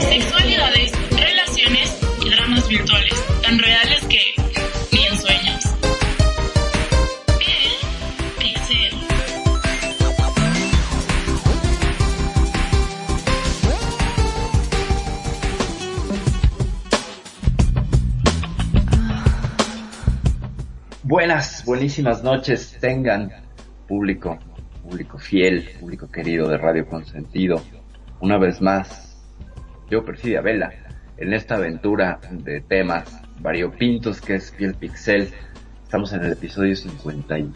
Sexualidades, relaciones y dramas virtuales, tan reales que ni en sueños. Pixel. Buenas, buenísimas noches tengan público, público fiel, público querido de Radio Consentido. Una vez más, yo Perfidia Vela, en esta aventura de temas variopintos que es Piel Pixel. Estamos en el episodio 58.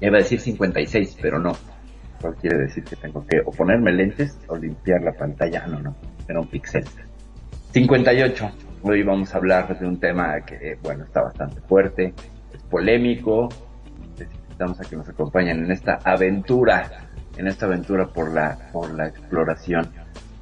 Iba a decir 56, pero no. Eso quiere decir que tengo que o ponerme lentes o limpiar la pantalla. Ah, no, no, era un pixel. 58. Hoy vamos a hablar de un tema que, bueno, está bastante fuerte, es polémico. Necesitamos a que nos acompañen en esta aventura, en esta aventura por la, por la exploración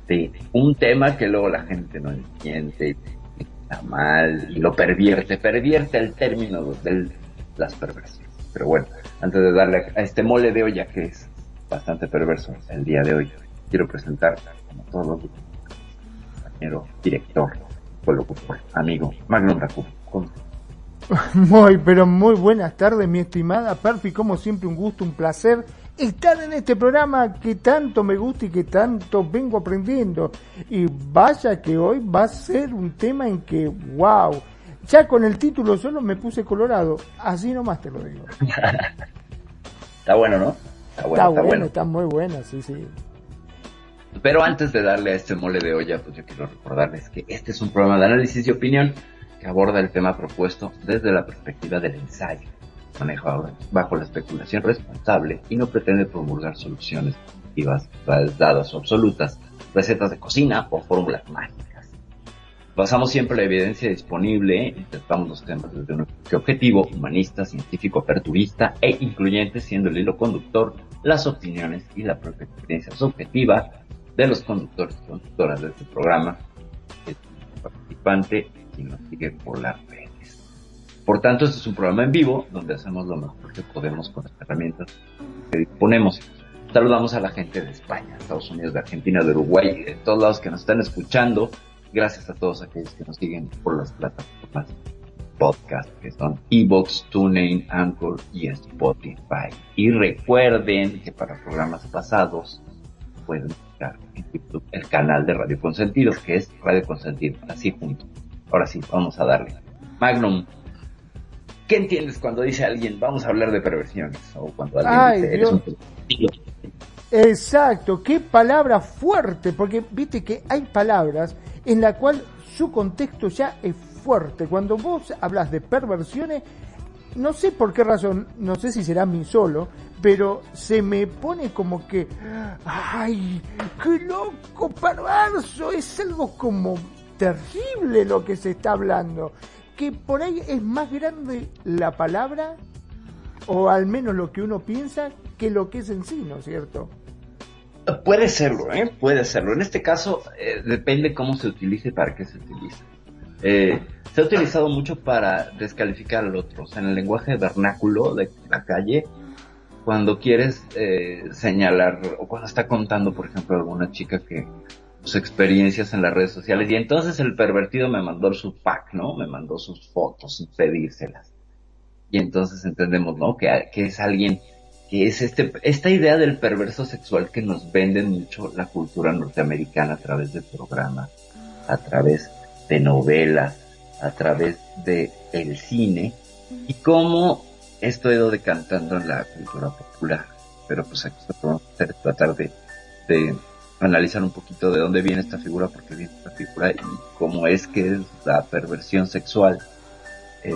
de un tema que luego la gente no entiende, está mal y lo pervierte, pervierte el término de las perversiones. Pero bueno, antes de darle a este mole de olla que es bastante perverso el día de hoy, quiero presentar, como todos los compañero, director, amigo, Magnum Raku. Muy, pero muy buenas tardes, mi estimada Perfi. Como siempre, un gusto, un placer estar en este programa que tanto me gusta y que tanto vengo aprendiendo. Y vaya que hoy va a ser un tema en que, wow, ya con el título solo me puse colorado. Así nomás te lo digo. Está bueno, ¿no? Está bueno, está, bueno, está muy bueno, sí, sí. Pero antes de darle a este mole de olla, pues yo quiero recordarles que este es un programa de análisis y opinión que aborda el tema propuesto desde la perspectiva del ensayo, manejado bajo la especulación responsable y no pretende promulgar soluciones efectivas, dadas o absolutas, recetas de cocina o fórmulas mágicas. Basamos siempre la evidencia disponible y tratamos los temas desde un enfoque objetivo, humanista, científico, aperturista e incluyente, siendo el hilo conductor las opiniones y la propia experiencia subjetiva de los conductores y conductoras de este programa, participante y nos sigue por las redes. Por tanto, este es un programa en vivo donde hacemos lo mejor que podemos con las herramientas que disponemos. Saludamos a la gente de España, Estados Unidos, de Argentina, de Uruguay, de todos lados que nos están escuchando. Gracias a todos aquellos que nos siguen por las plataformas podcast que son Evox, TuneIn, Anchor y Spotify. Y recuerden que para programas pasados pueden buscar en YouTube el canal de Radio Consentido, que es Radio Consentido, así punto. Ahora sí, vamos a darle. Magnum, ¿qué entiendes cuando dice alguien, vamos a hablar de perversiones? O cuando alguien Ay, dice, eres Dios. un Exacto, qué palabra fuerte, porque viste que hay palabras en la cual su contexto ya es fuerte. Cuando vos hablas de perversiones, no sé por qué razón, no sé si será mi solo, pero se me pone como que, ay, qué loco, perverso, es algo como terrible lo que se está hablando, que por ahí es más grande la palabra, o al menos lo que uno piensa, que lo que es en sí, ¿no es cierto? Puede serlo, ¿eh? Puede serlo. En este caso, eh, depende cómo se utilice y para qué se utilice. Eh, se ha utilizado mucho para descalificar al otro. O sea, en el lenguaje vernáculo de la calle, cuando quieres eh, señalar, o cuando está contando, por ejemplo, alguna chica que sus experiencias en las redes sociales, y entonces el pervertido me mandó su pack, ¿no? Me mandó sus fotos pedírselas. Y entonces entendemos, ¿no? Que, que es alguien que es este, esta idea del perverso sexual que nos vende mucho la cultura norteamericana a través de programas, a través de novelas, a través de el cine, y cómo esto ha ido decantando en la cultura popular. Pero pues aquí lo a hacer tratar de, de analizar un poquito de dónde viene esta figura, por qué viene esta figura y cómo es que es la perversión sexual. Eh,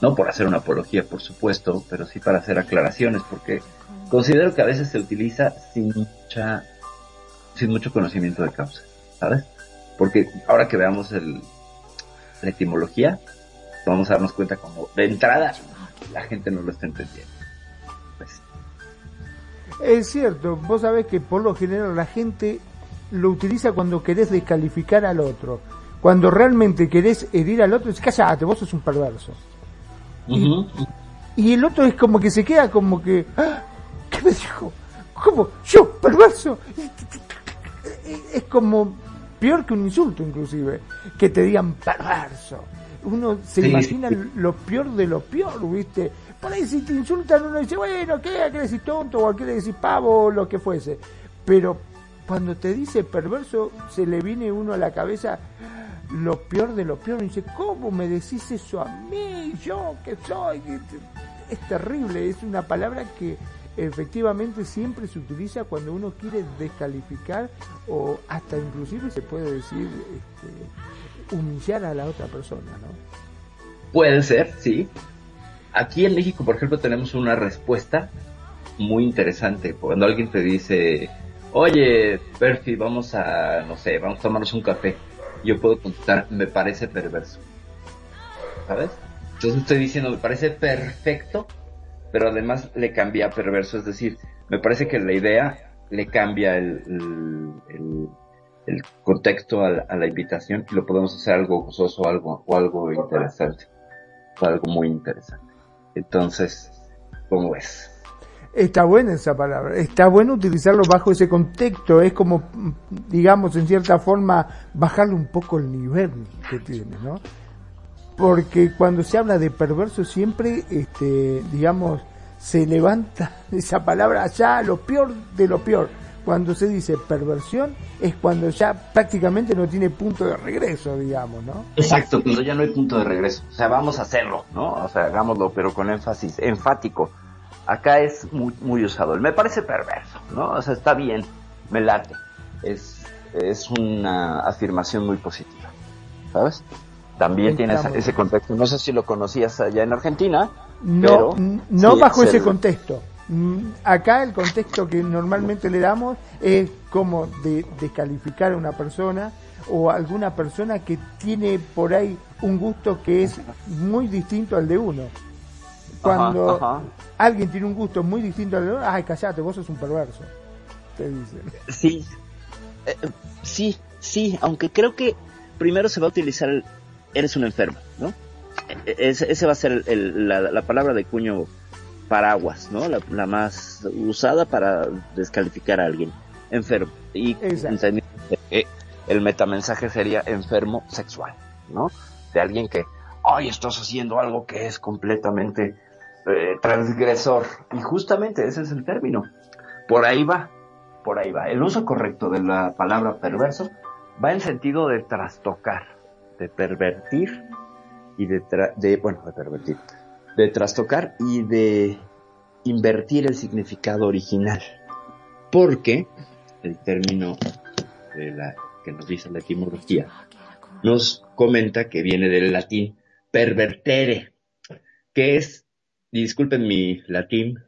no por hacer una apología, por supuesto, pero sí para hacer aclaraciones, porque considero que a veces se utiliza sin mucha sin mucho conocimiento de causa, ¿sabes? Porque ahora que veamos el, la etimología, vamos a darnos cuenta como de entrada la gente no lo está entendiendo. Es cierto, vos sabés que por lo general la gente lo utiliza cuando querés descalificar al otro. Cuando realmente querés herir al otro, es callate, vos sos un perverso. Y el otro es como que se queda como que, "Ah, ¿qué me dijo? ¿Cómo? ¿Yo? ¿Perverso? Es como peor que un insulto inclusive, que te digan perverso. Uno se Sí, imagina lo peor de lo peor, ¿viste? Por ahí si te insultan uno dice, bueno, ¿qué? ¿A qué decís tonto? ¿O a qué le decís pavo? O lo que fuese. Pero cuando te dice perverso, se le viene uno a la cabeza lo peor de lo peor. Dice, ¿cómo me decís eso a mí? Yo que soy. Es terrible, es una palabra que efectivamente siempre se utiliza cuando uno quiere descalificar o hasta inclusive se puede decir este, humillar a la otra persona, ¿no? Puede ser, sí. Aquí en México, por ejemplo, tenemos una respuesta muy interesante. Cuando alguien te dice, oye, Perfi, vamos a, no sé, vamos a tomarnos un café. Yo puedo contestar, me parece perverso. ¿Sabes? Entonces estoy diciendo, me parece perfecto, pero además le cambia perverso. Es decir, me parece que la idea le cambia el- el contexto a la, a la invitación y lo podemos hacer algo gozoso algo, o algo interesante. O algo muy interesante. Entonces, ¿cómo ves? Está buena esa palabra, está bueno utilizarlo bajo ese contexto, es como, digamos, en cierta forma, bajarle un poco el nivel que tiene, ¿no? Porque cuando se habla de perverso siempre, este, digamos, se levanta esa palabra allá, lo peor de lo peor. Cuando se dice perversión es cuando ya prácticamente no tiene punto de regreso, digamos, ¿no? Exacto, cuando ya no hay punto de regreso. O sea, vamos a hacerlo, ¿no? O sea, hagámoslo, pero con énfasis, enfático. Acá es muy, muy usado. Me parece perverso, ¿no? O sea, está bien, me late. Es, es una afirmación muy positiva, ¿sabes? También tiene esa- ese contexto. No sé si lo conocías allá en Argentina. No, pero no sí, bajo es ese contexto. Mm, Acá el contexto que normalmente le damos es como de descalificar a una persona o a alguna persona que tiene por ahí un gusto que es muy distinto al de uno. Cuando Ajá, ajá. alguien tiene un gusto muy distinto al de uno, ay, callate, vos sos un perverso. Te dicen. Sí, Eh, sí, sí, aunque creo que primero se va a utilizar el eres un enfermo, ¿no? E- Ese, ese va a ser el- la, la palabra de cuño paraguas, ¿no? La, la más usada para descalificar a alguien. Enfermo. Y que el metamensaje sería enfermo sexual, ¿no? De alguien que, ay, estás haciendo algo que es completamente eh, transgresor. Y justamente ese es el término. Por ahí va, por ahí va. El uso correcto de la palabra perverso va en sentido de trastocar, de pervertir y de, tra- de bueno, de pervertir, de trastocar y de invertir el significado original. Porque el término que nos dice la etimología nos comenta que viene del latín pervertere, que es, disculpen mi latín,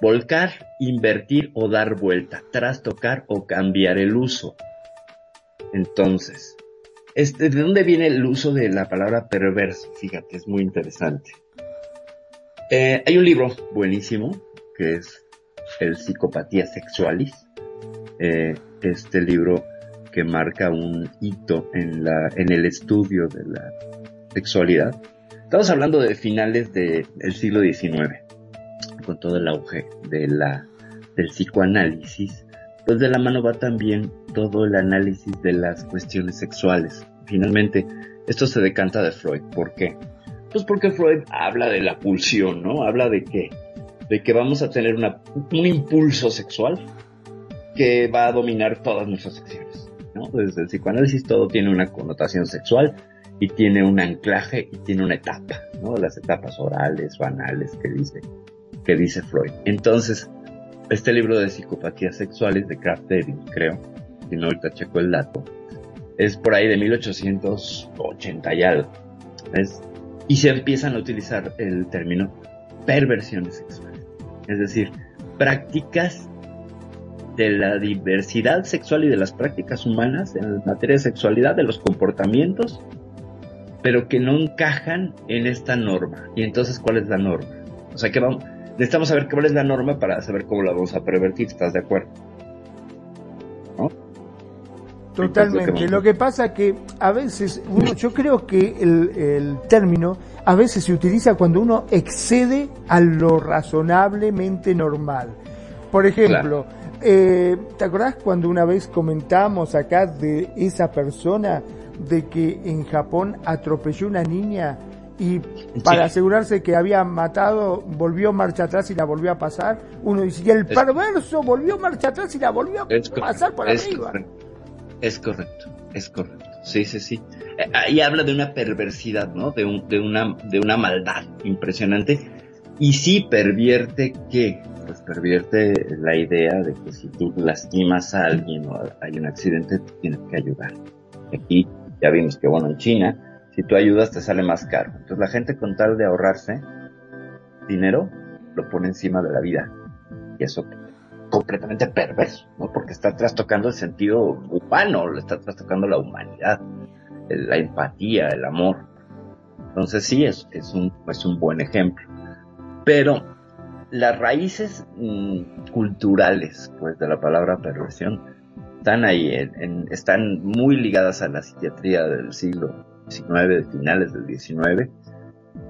volcar, invertir o dar vuelta, trastocar o cambiar el uso. Entonces, este, ¿de dónde viene el uso de la palabra perverso? Fíjate, es muy interesante. Eh, hay un libro buenísimo que es El Psicopatía Sexualis. Eh, este libro que marca un hito en, la, en el estudio de la sexualidad. Estamos hablando de finales del siglo XIX, con todo el auge de la, del psicoanálisis, pues de la mano va también todo el análisis de las cuestiones sexuales. Finalmente, esto se decanta de Freud. ¿Por qué? Pues porque Freud habla de la pulsión, ¿no? Habla de que, de que vamos a tener una, un impulso sexual que va a dominar todas nuestras acciones, ¿no? Desde el psicoanálisis todo tiene una connotación sexual y tiene un anclaje y tiene una etapa, ¿no? Las etapas orales, banales que dice, que dice Freud. Entonces, este libro de psicopatías sexuales de Kraft David, creo, si no ahorita checo el dato, es por ahí de 1880 y algo. ¿ves? Y se empiezan a utilizar el término perversiones sexuales. Es decir, prácticas de la diversidad sexual y de las prácticas humanas en materia de sexualidad, de los comportamientos, pero que no encajan en esta norma. Y entonces, ¿cuál es la norma? O sea, que vamos, necesitamos saber cuál es la norma para saber cómo la vamos a pervertir, ¿estás de acuerdo? Totalmente. Lo que pasa que a veces, uno, yo creo que el, el, término a veces se utiliza cuando uno excede a lo razonablemente normal. Por ejemplo, eh, ¿te acordás cuando una vez comentamos acá de esa persona de que en Japón atropelló una niña y para asegurarse que había matado volvió marcha atrás y la volvió a pasar? Uno dice, y el perverso volvió marcha atrás y la volvió a pasar por arriba. Es correcto, es correcto. Sí, sí, sí. Eh, ahí habla de una perversidad, ¿no? De, un, de, una, de una maldad impresionante. Y sí pervierte que, pues pervierte la idea de que si tú lastimas a alguien o hay un accidente, tienes que ayudar. Aquí ya vimos que, bueno, en China, si tú ayudas te sale más caro. Entonces la gente con tal de ahorrarse dinero, lo pone encima de la vida. Y eso completamente perverso. Porque está trastocando el sentido humano, le está trastocando la humanidad, la empatía, el amor. Entonces sí, es, es, un, es un buen ejemplo. Pero las raíces mm, culturales, pues, de la palabra perversión, están ahí, están muy ligadas a la psiquiatría del siglo XIX, de finales del XIX,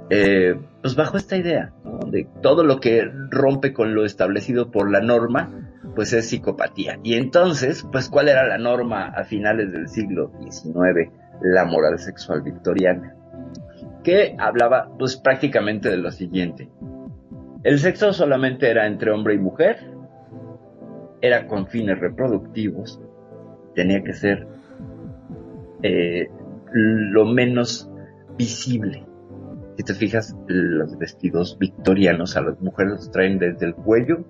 eh, pues bajo esta idea, de todo lo que rompe con lo establecido por la norma, pues es psicopatía. Y entonces, pues ¿cuál era la norma a finales del siglo XIX? La moral sexual victoriana, que hablaba pues prácticamente de lo siguiente. El sexo solamente era entre hombre y mujer, era con fines reproductivos, tenía que ser eh, lo menos visible si te fijas, los vestidos victorianos a las mujeres los traen desde el cuello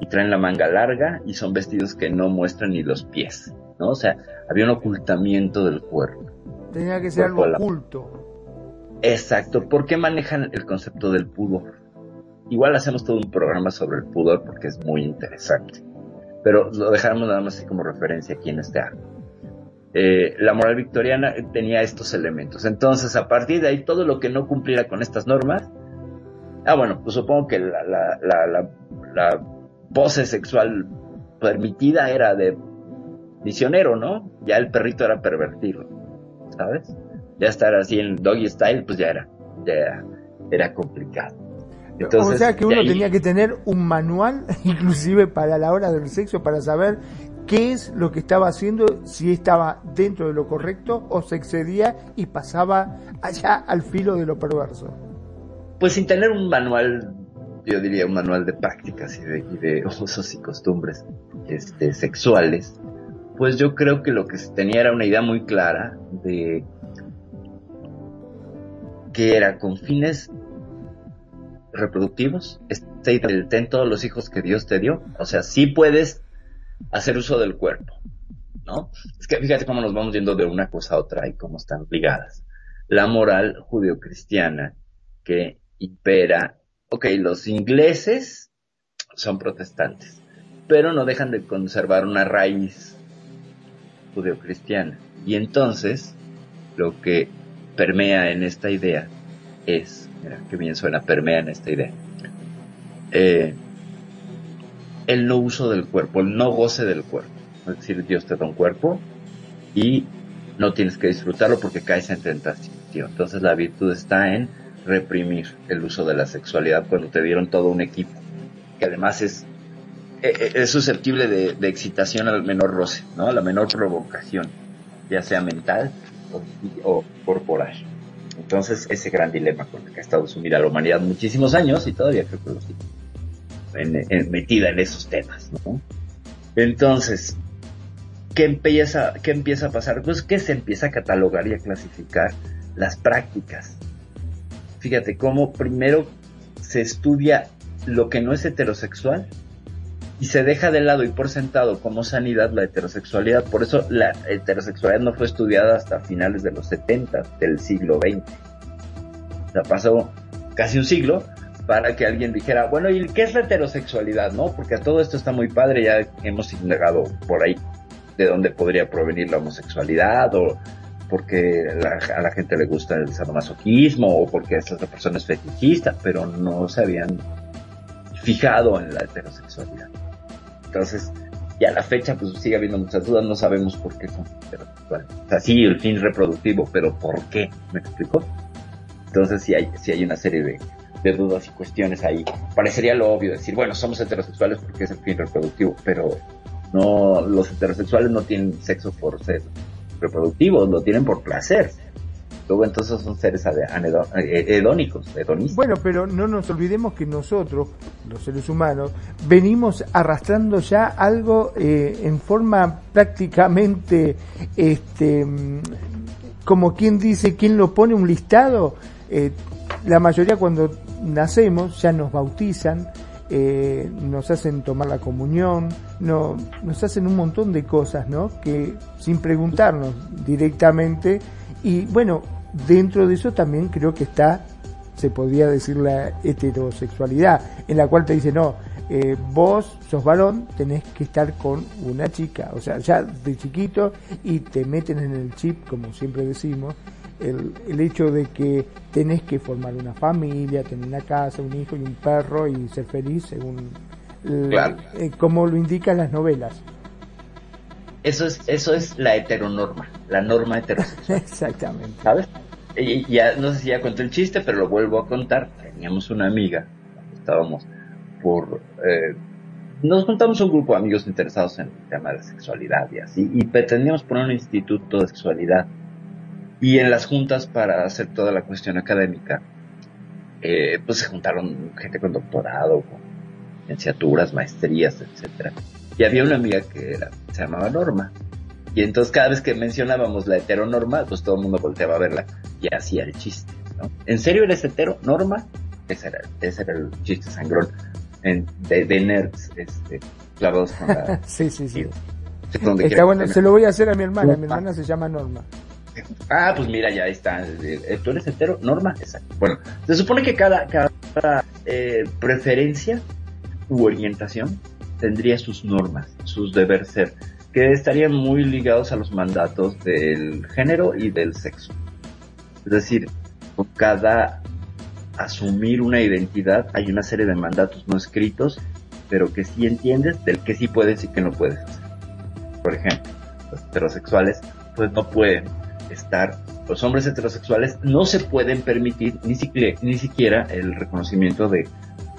y traen la manga larga y son vestidos que no muestran ni los pies, ¿no? O sea, había un ocultamiento del cuerpo. Tenía que ser algo oculto. Exacto. ¿Por qué manejan el concepto del pudor? Igual hacemos todo un programa sobre el pudor porque es muy interesante. Pero lo dejaremos nada más así como referencia aquí en este arco. Eh, la moral victoriana tenía estos elementos. Entonces, a partir de ahí, todo lo que no cumpliera con estas normas, ah, bueno, pues supongo que la, la, la, pose sexual permitida era de misionero, ¿no? Ya el perrito era pervertido, ¿sabes? Ya estar así en doggy style, pues ya era, ya era, complicado. Entonces, o sea que uno tenía que tener un manual, inclusive para la hora del sexo, para saber qué es lo que estaba haciendo, si estaba dentro de lo correcto o se excedía y pasaba allá al filo de lo perverso. Pues sin tener un manual, yo diría un manual de prácticas y de, usos y costumbres este, sexuales, pues yo creo que lo que se tenía era una idea muy clara de que era con fines reproductivos, este, ten todos los hijos que Dios te dio, o sea, sí puedes hacer uso del cuerpo, ¿no? Es que fíjate cómo nos vamos yendo de una cosa a otra y cómo están ligadas. La moral judeocristiana que impera, ok, los ingleses son protestantes, pero no dejan de conservar una raíz judeocristiana. Y entonces, lo que permea en esta idea es, mira, qué bien suena, permea en esta idea. Eh, el no uso del cuerpo, el no goce del cuerpo. Es decir, Dios te da un cuerpo y no tienes que disfrutarlo porque caes en tentación. Entonces la virtud está en reprimir el uso de la sexualidad cuando te dieron todo un equipo, que además es, e, e, es susceptible de, excitación al menor roce, ¿no? a la menor provocación, ya sea mental o, corporal. Entonces ese gran dilema con el que ha estado sumida la humanidad muchísimos años y todavía creo que lo sigue metida en esos temas, ¿no? Entonces, ¿qué empieza, ¿qué empieza a pasar? Pues que se empieza a catalogar y a clasificar las prácticas. Fíjate cómo primero se estudia lo que no es heterosexual y se deja de lado y por sentado como sanidad la heterosexualidad. Por eso la heterosexualidad no fue estudiada hasta finales de los 70 del siglo XX. O sea, pasó casi un siglo para que alguien dijera, bueno, ¿y qué es la heterosexualidad? ¿No? Porque todo esto está muy padre, ya hemos indagado por ahí de dónde podría provenir la homosexualidad o porque a la gente le gusta el sadomasoquismo o porque esta persona es fetichista, pero no se habían fijado en la heterosexualidad. Entonces, ya a la fecha pues sigue habiendo muchas dudas, no sabemos por qué son heterosexuales. O sea, sí, el fin reproductivo, pero ¿por qué? ¿Me explico? Entonces sí hay, sí hay una serie de, dudas y cuestiones ahí. Parecería lo obvio decir, bueno, somos heterosexuales porque es el fin reproductivo, pero no, los heterosexuales no tienen sexo por ser reproductivos, lo tienen por placer. Luego entonces son seres eh, hedónicos, hedonistas. Bueno, pero no nos olvidemos que nosotros, los seres humanos, venimos arrastrando ya algo eh, en forma prácticamente, este, como quien dice, quien lo pone un listado, eh, la mayoría cuando nacemos ya nos bautizan, eh, nos hacen tomar la comunión, no, nos hacen un montón de cosas, ¿no? Que sin preguntarnos directamente, y bueno, dentro de eso también creo que está, se podría decir la heterosexualidad, en la cual te dice, no, eh, vos sos varón, tenés que estar con una chica, o sea, ya de chiquito, y te meten en el chip, como siempre decimos, el, el, hecho de que tenés que formar una familia, tener una casa, un hijo y un perro y ser feliz según eh, como lo indican las novelas. Eso es, eso es la heteronorma, la norma heterosexual. Exactamente. ¿Sabes? Y ya, no sé si ya conté el chiste, pero lo vuelvo a contar. Teníamos una amiga, estábamos por... Eh, nos juntamos un grupo de amigos interesados en el tema de sexualidad y así, y pretendíamos poner un instituto de sexualidad y en las juntas para hacer toda la cuestión académica, eh, pues se juntaron gente con doctorado, con licenciaturas, maestrías, etcétera. Y había una amiga que era, se llamaba Norma. Y entonces cada vez que mencionábamos la heteronorma, pues todo el mundo volteaba a verla y hacía el chiste, ¿no? ¿En serio eres hetero? ¿Norma? Ese era, ese era el chiste sangrón en, de, nerds, este, clavados con la... sí, sí, sí. Está bueno, se lo voy a hacer a mi hermana, mi hermana se llama Norma. Ah, pues mira, ya está. Eh, ¿Tú eres entero? Norma, exacto. Bueno, se supone que cada, cada eh, preferencia u orientación tendría sus normas, sus deber ser, que estarían muy ligados a los mandatos del género y del sexo. Es decir, con cada asumir una identidad hay una serie de mandatos no escritos, pero que sí entiendes del que sí puedes y que no puedes hacer. Por ejemplo, los heterosexuales pues no pueden estar, los hombres heterosexuales no se pueden permitir ni siquiera, ni siquiera el reconocimiento de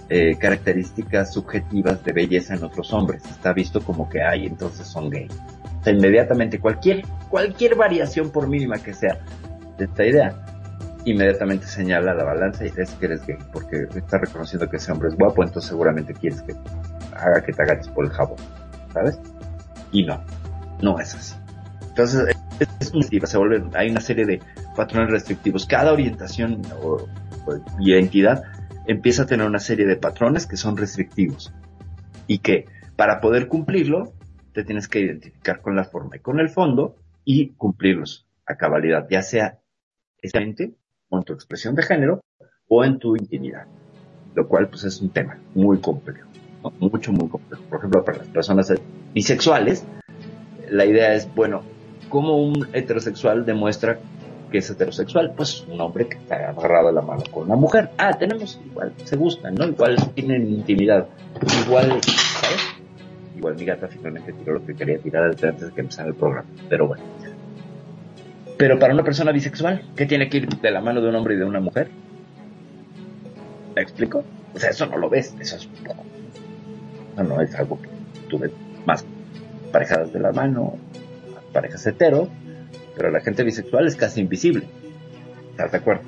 eh, características subjetivas de belleza en otros hombres. Está visto como que hay, entonces son gay. O sea, inmediatamente cualquier, cualquier variación por mínima que sea de esta idea, inmediatamente señala la balanza y dices que eres gay, porque está reconociendo que ese hombre es guapo, entonces seguramente quieres que haga que te agaches por el jabón, ¿sabes? Y no, no es así. Entonces, es se vuelve, hay una serie de patrones restrictivos. Cada orientación o, identidad empieza a tener una serie de patrones que son restrictivos y que para poder cumplirlo te tienes que identificar con la forma y con el fondo y cumplirlos a cabalidad, ya sea exactamente con tu expresión de género o en tu intimidad, lo cual pues es un tema muy complejo, mucho, muy complejo. Por ejemplo, para las personas bisexuales, la idea es, bueno, ¿Cómo un heterosexual demuestra que es heterosexual? Pues un hombre que está agarrado a la mano con una mujer. Ah, tenemos igual, se gustan, ¿no? Igual tienen intimidad. Igual, ¿sabes? Igual mi gata finalmente tiró lo que quería tirar antes de que empezara el programa. Pero bueno. Pero para una persona bisexual, ¿qué tiene que ir de la mano de un hombre y de una mujer? ¿Me explico? O sea, eso no lo ves, eso es no, no es algo que tú ves más parejadas de la mano, parejas hetero, pero la gente bisexual es casi invisible. ¿Estás de acuerdo?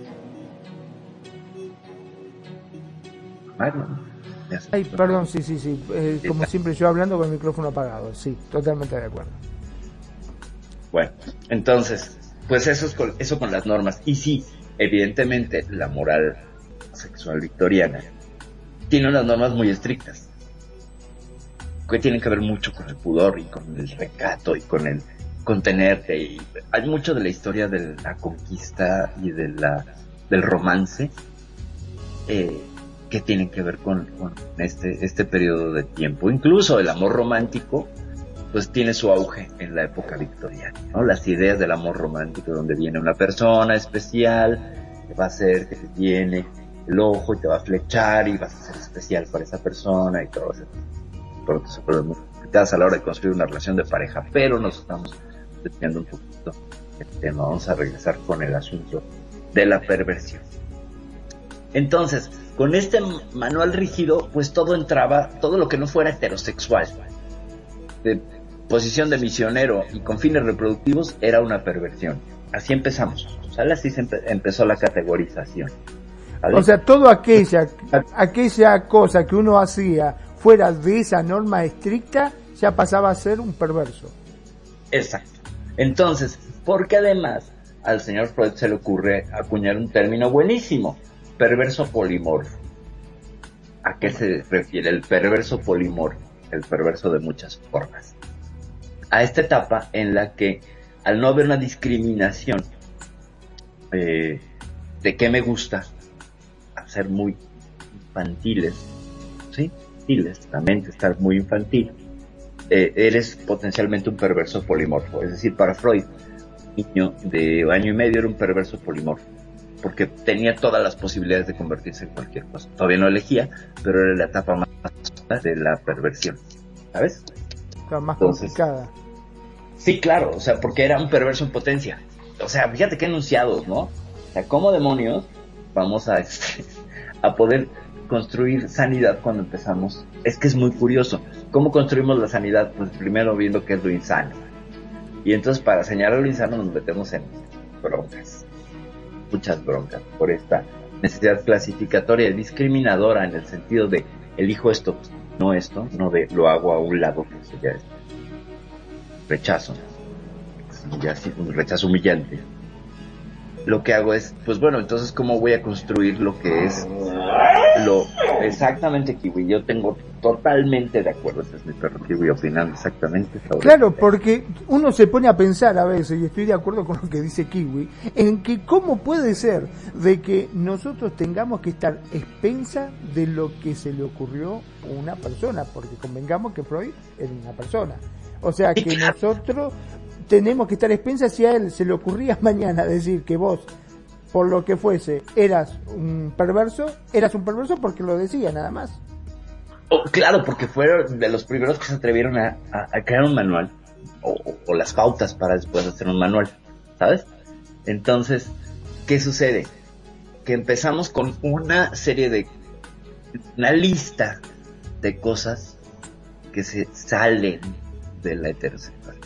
Ay, perdón, sí, sí, sí. Eh, como siempre yo hablando con el micrófono apagado. Sí, totalmente de acuerdo. Bueno, entonces, pues eso es con, eso con las normas. Y sí, evidentemente la moral sexual victoriana tiene unas normas muy estrictas que tienen que ver mucho con el pudor y con el recato y con el contenerte y hay mucho de la historia de la conquista y de la del romance eh, que tienen que ver con, este, este periodo de tiempo. Incluso el amor romántico, pues tiene su auge en la época victoriana, ¿no? Las ideas del amor romántico, donde viene una persona especial, que va a ser, que te tiene el ojo y te va a flechar y vas a ser especial para esa persona y todo eso. Por se puede muy a la hora de construir una relación de pareja, pero nos estamos desviando un poquito el tema. Vamos a regresar con el asunto de la perversión. Entonces, con este manual rígido, pues todo entraba, todo lo que no fuera heterosexual, de posición de misionero y con fines reproductivos, era una perversión. Así empezamos, ¿sale? Así se empezó la categorización. O sea, todo aquella, aquella cosa que uno hacía fuera de esa norma estricta, ya pasaba a ser un perverso. Exacto. Entonces, porque además al señor Freud se le ocurre acuñar un término buenísimo, perverso polimorfo. ¿A qué se refiere el perverso polimorfo? El perverso de muchas formas. A esta etapa en la que, al no haber una discriminación eh, de qué me gusta, a ser muy infantiles, ¿sí? Infantiles, la mente estar muy infantil, eh, eres potencialmente un perverso polimorfo. Es decir, para Freud, un niño de año y medio era un perverso polimorfo porque tenía todas las posibilidades de convertirse en cualquier cosa. Todavía no elegía, pero era la etapa más de la perversión, ¿sabes? más complicada. Sí, claro, o sea, porque era un perverso en potencia. O sea, fíjate qué enunciados, ¿no? O sea, ¿cómo demonios vamos a, este, a poder construir sanidad cuando empezamos? Es que es muy curioso. ¿Cómo construimos la sanidad? Pues primero viendo qué es lo insano. Y entonces para señalar lo insano nos metemos en broncas muchas broncas por esta necesidad clasificatoria y discriminadora en el sentido de elijo esto, no esto, no de lo hago a un lado, que eso ya rechazo, ya un rechazo humillante. Lo que hago es, pues bueno, entonces cómo voy a construir lo que es lo exactamente Kiwi. Yo tengo totalmente de acuerdo, ese es mi perro Kiwi opinando exactamente. claro, porque uno se pone a pensar a veces, y estoy de acuerdo con lo que dice Kiwi, en que cómo puede ser de que nosotros tengamos que estar expensa de lo que se le ocurrió a una persona, porque convengamos que Freud era una persona. O sea que nosotros tenemos que estar expensas si a él se le ocurría mañana decir que vos por lo que fuese, eras un perverso, eras un perverso porque lo decía nada más. Claro, porque fueron de los primeros que se atrevieron a, crear un manual, o, las pautas para después hacer un manual, ¿sabes? Entonces, ¿qué sucede? Que empezamos con una serie de, una lista de cosas que se salen de la heterosexualidad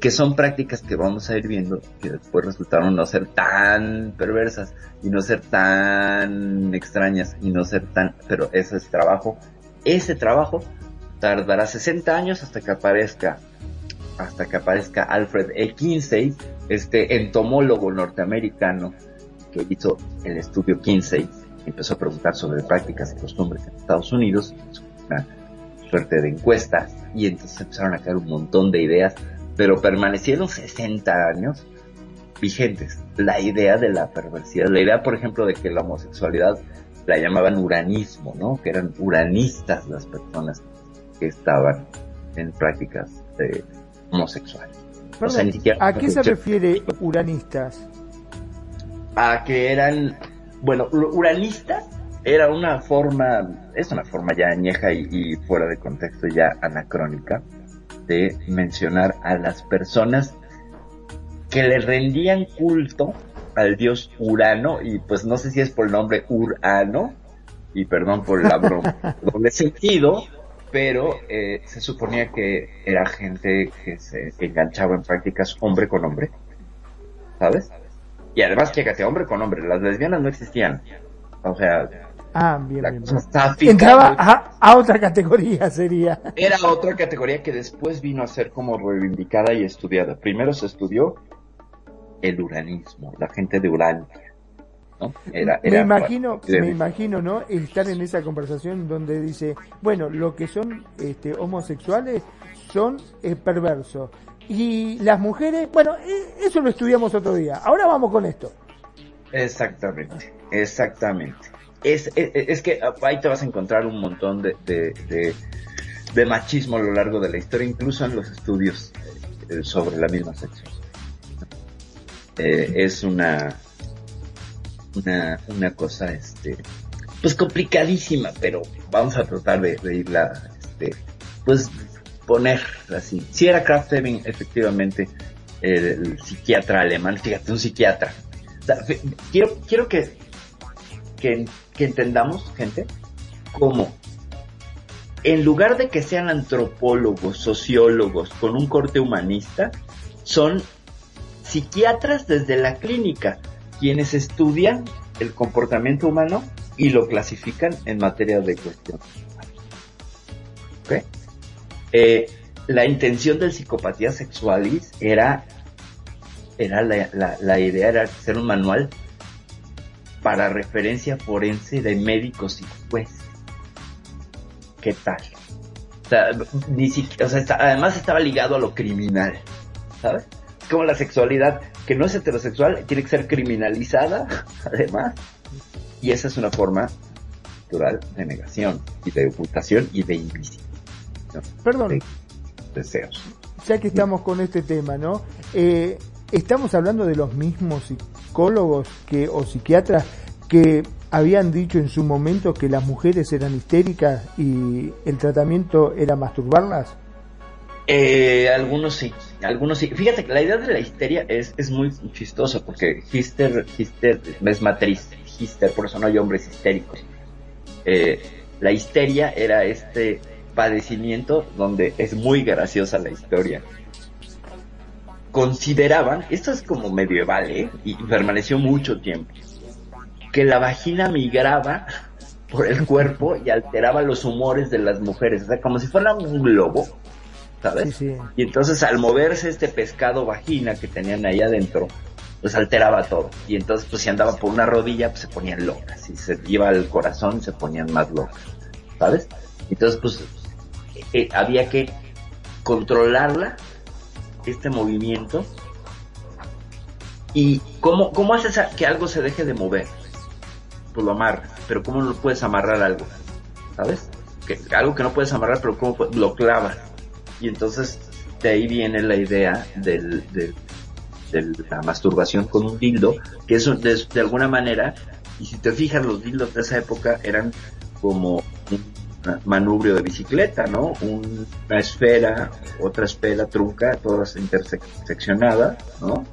que son prácticas que vamos a ir viendo que después resultaron no ser tan perversas y no ser tan extrañas y no ser tan, pero ese es trabajo, ese trabajo tardará 60 años hasta que aparezca hasta que aparezca Alfred E. Kinsey, este entomólogo norteamericano que hizo el estudio Kinsey, empezó a preguntar sobre prácticas y costumbres en Estados Unidos, una suerte de encuestas, y entonces empezaron a caer un montón de ideas pero permanecieron 60 años vigentes. La idea de la perversidad, la idea, por ejemplo, de que la homosexualidad la llamaban uranismo, ¿no? Que eran uranistas las personas que estaban en prácticas eh, homosexuales. ¿A qué se refiere uranistas? A que eran, bueno, uranistas era una forma, es una forma ya añeja y fuera de contexto ya anacrónica, de mencionar a las personas que le rendían culto al dios Urano, y pues no sé si es por el nombre Urano, y perdón por la broma, doble sentido, pero eh, se suponía que era gente que se enganchaba en prácticas hombre con hombre, ¿sabes? Y además, fíjate, hombre con hombre, las lesbianas no existían. O sea, Ah, bien, bien, Entraba a, otra categoría, sería. Era otra categoría que después vino a ser como reivindicada y estudiada. Primero se estudió el uranismo, la gente de Urania. ¿no? Era, me imagino, me imagino, ¿no? Estar en esa conversación donde dice, bueno, lo que son este, homosexuales son eh, perversos. Y las mujeres, bueno, eh, eso lo estudiamos otro día. Ahora vamos con esto. Exactamente, exactamente. Es, es, que ahí te vas a encontrar un montón de, de, machismo a lo largo de la historia, incluso en los estudios eh, sobre la misma sección. Eh, es una, una, una cosa, este, pues complicadísima, pero vamos a tratar de, irla, este, pues poner así. Si era Kraft efectivamente, el, psiquiatra alemán, fíjate, un psiquiatra. Quiero, quiero que, que, entendamos, gente, cómo en lugar de que sean antropólogos, sociólogos con un corte humanista, son psiquiatras desde la clínica, quienes estudian el comportamiento humano y lo clasifican en materia de cuestión. ¿Ok? Eh, la intención del psicopatía sexualis era, era la, la, la idea era hacer un manual para referencia forense de médicos y jueces. ¿Qué tal? O sea, ni siquiera, o sea, está- además estaba ligado a lo criminal, ¿sabes? Es como la sexualidad, que no es heterosexual, tiene que ser criminalizada, además. Y esa es una forma natural de negación y de ocultación y de invisible Perdón, deseos. ya que estamos con este tema, ¿no? Eh, estamos hablando de los mismos psicólogos que o psiquiatras que habían dicho en su momento que las mujeres eran histéricas y el tratamiento era masturbarlas. Eh, algunos sí, algunos sí. Fíjate que la idea de la histeria es, es muy chistosa porque hister, hister es matriz, hister, por eso no hay hombres histéricos. Eh, la histeria era este padecimiento donde es muy graciosa la historia. Consideraban, esto es como medieval, ¿eh? y permaneció mucho tiempo, que la vagina migraba por el cuerpo y alteraba los humores de las mujeres, o sea, como si fuera un globo, ¿sabes? Sí, sí. Y entonces al moverse este pescado vagina que tenían ahí adentro, pues alteraba todo. Y entonces pues si andaba por una rodilla, pues se ponían locas. Si se iba al corazón, se ponían más locas. ¿Sabes? Entonces pues eh, había que controlarla, este movimiento. ¿Y cómo, cómo haces que algo se deje de mover? Pues lo amarras. Pero ¿cómo lo puedes amarrar algo? ¿Sabes? Que, algo que no puedes amarrar, pero ¿cómo lo clavas? Y entonces de ahí viene la idea del, del- de la masturbación con un dildo, que eso de, de alguna manera, y si te fijas, los dildos de esa época eran como un manubrio de bicicleta, ¿no? Un- una esfera, otra esfera trunca, todas interseccionadas, ¿no?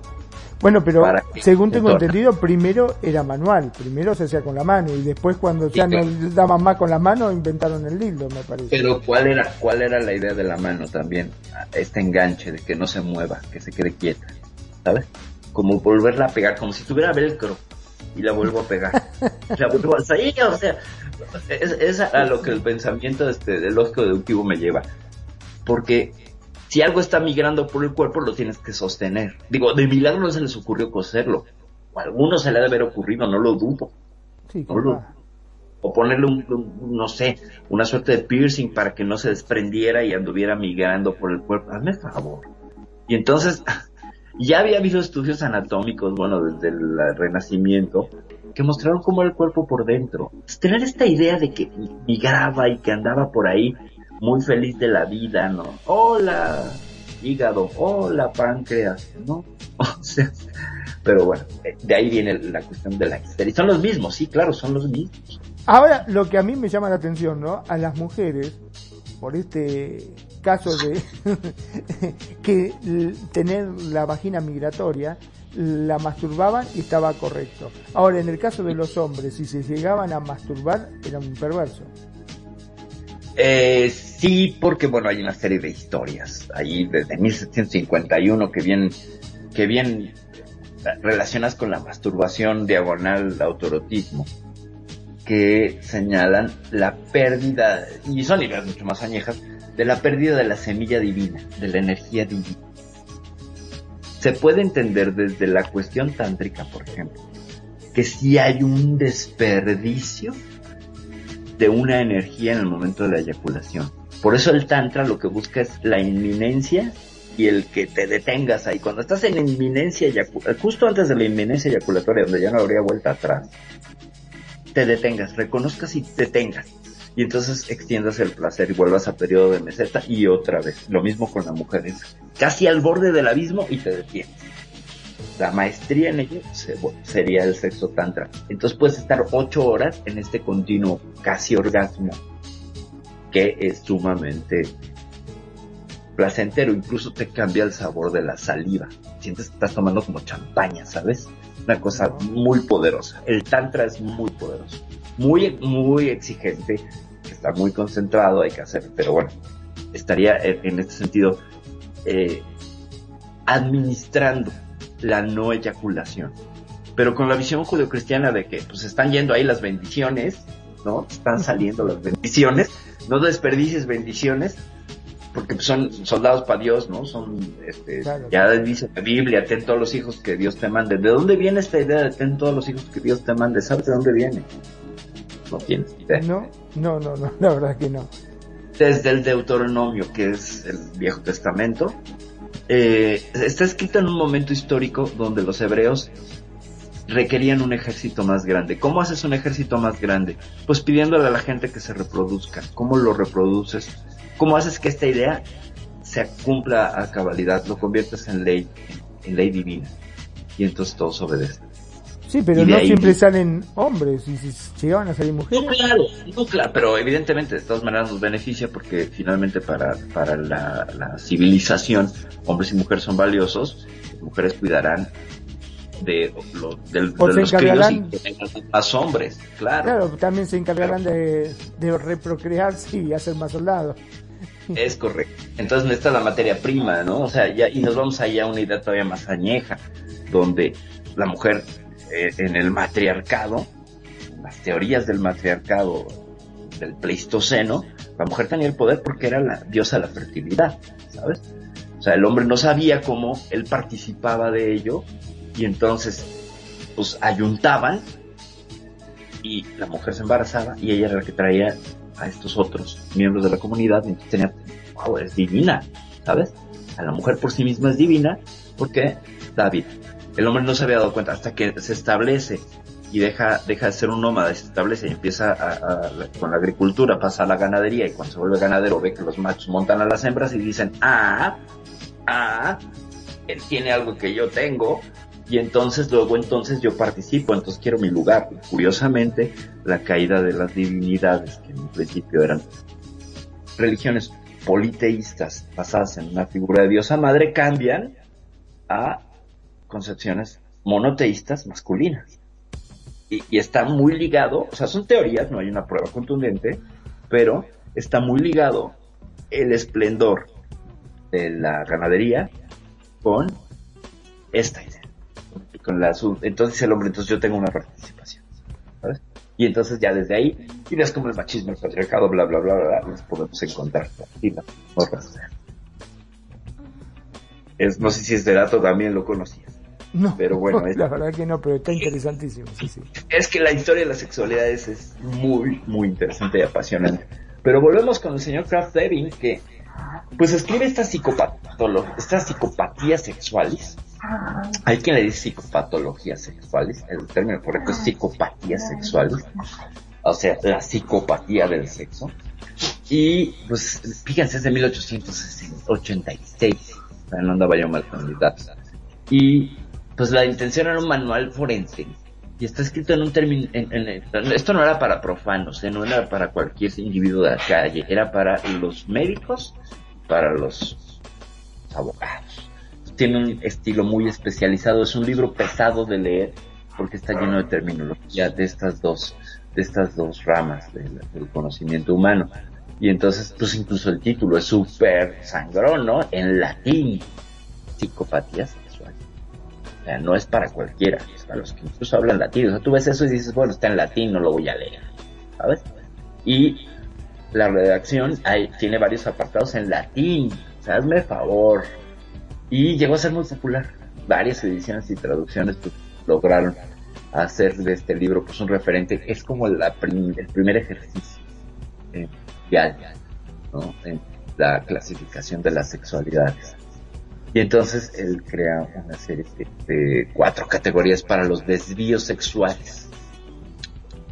Bueno, pero Para según se tengo entendido, primero era manual, primero se hacía con la mano y después cuando ya no daban más con la mano inventaron el dildo, me parece. Pero ¿cuál era, cuál era la idea de la mano también? Este enganche de que no se mueva, que se quede quieta, ¿sabes? Como volverla a pegar, como si tuviera velcro y la vuelvo a pegar. la vuelvo a salir, o sea, es, es a lo que el pensamiento este, del lógico deductivo me lleva. Porque si algo está migrando por el cuerpo, lo tienes que sostener. Digo, de milagro no se les ocurrió coserlo. O a algunos se le ha de haber ocurrido, no lo dudo Sí, no lo- capaz. o ponerle un, un- no sé, una suerte de piercing para que no se desprendiera y anduviera migrando por el cuerpo. Hazme favor. Y entonces, ya había habido estudios anatómicos, bueno, desde el Renacimiento, que mostraron cómo era el cuerpo por dentro. Tener esta idea de que migraba y que andaba por ahí muy feliz de la vida, ¿no? Hola, hígado, hola, páncreas, ¿no? O sea, pero bueno, eh, de ahí viene la cuestión de la histeria. Son los mismos, sí, claro, son los mismos. Ahora, lo que a mí me llama la atención, ¿no? A las mujeres, por este caso de que tener la vagina migratoria, la masturbaban y estaba correcto. Ahora, en el caso de los hombres, si se llegaban a masturbar, era un perverso. Eh, sí, porque bueno, hay una serie de historias ahí desde 1751 que bien, que bien relacionas con la masturbación diagonal autorotismo, que señalan la pérdida, y son ideas mucho más añejas, de la pérdida de la semilla divina, de la energía divina. Se puede entender desde la cuestión tántrica, por ejemplo, que si hay un desperdicio de una energía en el momento de la eyaculación. Por eso el tantra lo que busca es la inminencia y el que te detengas ahí. Cuando estás en inminencia justo antes de la inminencia eyaculatoria, donde ya no habría vuelta atrás, te detengas, reconozcas y te detengas. Y entonces extiendas el placer y vuelvas a periodo de meseta y otra vez. Lo mismo con la mujer, casi al borde del abismo y te detienes. La maestría en ello sería el sexo tantra. Entonces puedes estar ocho horas en este continuo casi orgasmo que es sumamente placentero, incluso te cambia el sabor de la saliva. Sientes que estás tomando como champaña, ¿sabes? Una cosa muy poderosa. El tantra es muy poderoso, muy, muy exigente, está muy concentrado, hay que hacer, pero bueno, estaría en este sentido eh, administrando la no eyaculación. Pero con la visión judeocristiana de que pues están yendo ahí las bendiciones, ¿no? Están saliendo las bendiciones, no desperdicies bendiciones, porque pues, son soldados para Dios, ¿no? Son, este, ya dice la Biblia, ten todos los hijos que Dios te mande. ¿De dónde viene esta idea de ten todos los hijos que Dios te mande? ¿Sabes de dónde viene? No tienes idea. No, no, no, no, la verdad que no. Desde el Deuteronomio, que es el Viejo Testamento, eh, está escrito en un momento histórico donde los hebreos requerían un ejército más grande. ¿Cómo haces un ejército más grande? Pues pidiéndole a la gente que se reproduzca. ¿Cómo lo reproduces? ¿Cómo haces que esta idea se cumpla a cabalidad? Lo conviertes en ley, en ley divina. Y entonces todos obedecen. Sí, pero no siempre salen hombres y si llegaban a salir mujeres. No, claro, no, claro, pero evidentemente de todas maneras nos beneficia porque finalmente para, para la, civilización hombres y mujeres son valiosos, mujeres cuidarán de, lo, de, los críos y más hombres, claro. Claro, también se encargarán de, de reprocrearse y hacer más soldados. Es correcto. Entonces necesita la materia prima, ¿no? O sea, ya, y nos vamos allá a una idea todavía más añeja, donde la mujer eh, en el matriarcado, las teorías del matriarcado del Pleistoceno, la mujer tenía el poder porque era la diosa de la fertilidad, ¿sabes? O sea, el hombre no sabía cómo, él participaba de ello y entonces, pues ayuntaban y la mujer se embarazaba y ella era la que traía a estos otros miembros de la comunidad y entonces tenía, wow, es divina, ¿sabes? A la mujer por sí misma es divina porque da vida el hombre no se había dado cuenta hasta que se establece y deja, deja de ser un nómada, se establece y empieza con la agricultura, pasa a la ganadería y cuando se vuelve ganadero ve que los machos montan a las hembras y dicen, ah, ah, él tiene algo que yo tengo y entonces luego entonces yo participo, entonces quiero mi lugar. curiosamente, la caída de las divinidades, que en un principio eran religiones politeístas basadas en una figura de diosa madre, cambian a concepciones monoteístas masculinas. Y, está muy ligado, o sea, son teorías, no hay una prueba contundente, pero está muy ligado el esplendor de la ganadería con esta idea. Con la, entonces el hombre, entonces yo tengo una participación. ¿sabes? Y entonces ya desde ahí, y ves como el machismo, el patriarcado, bla, bla, bla, bla, podemos encontrar. Y es, no sé si este dato también lo conocías. No, pero bueno, la verdad que no, pero está interesantísimo. Es que la historia de las sexualidades es muy, muy interesante y apasionante. Pero volvemos con el señor Kraft Devin, que pues escribe estas estas psicopatías sexuales. Hay quien le dice psicopatologías sexuales, el término correcto es psicopatías sexuales, o sea, la psicopatía del sexo. Y pues fíjense, es de 1886, no andaba yo mal con mis datos. Y pues la intención era un manual forense y está escrito en un término, esto no era para profanos, ¿eh? no era para cualquier individuo de la calle, era para los médicos, para los abogados. Tiene un estilo muy especializado, es un libro pesado de leer porque está lleno de terminología de estas dos, de estas dos ramas del, del conocimiento humano. Y entonces, pues incluso el título es súper sangrón, ¿no? En latín, psicopatías no es para cualquiera, es para los que incluso hablan latín. O sea, tú ves eso y dices, bueno, está en latín, no lo voy a leer, ¿sabes? Y la redacción tiene varios apartados en latín, o hazme favor. Y llegó a ser muy popular. Varias ediciones y traducciones pues, lograron hacer de este libro pues un referente. Es como la el primer ejercicio eh, ¿no? en la clasificación de las sexualidades. Y entonces él crea una serie de, cuatro categorías para los desvíos sexuales.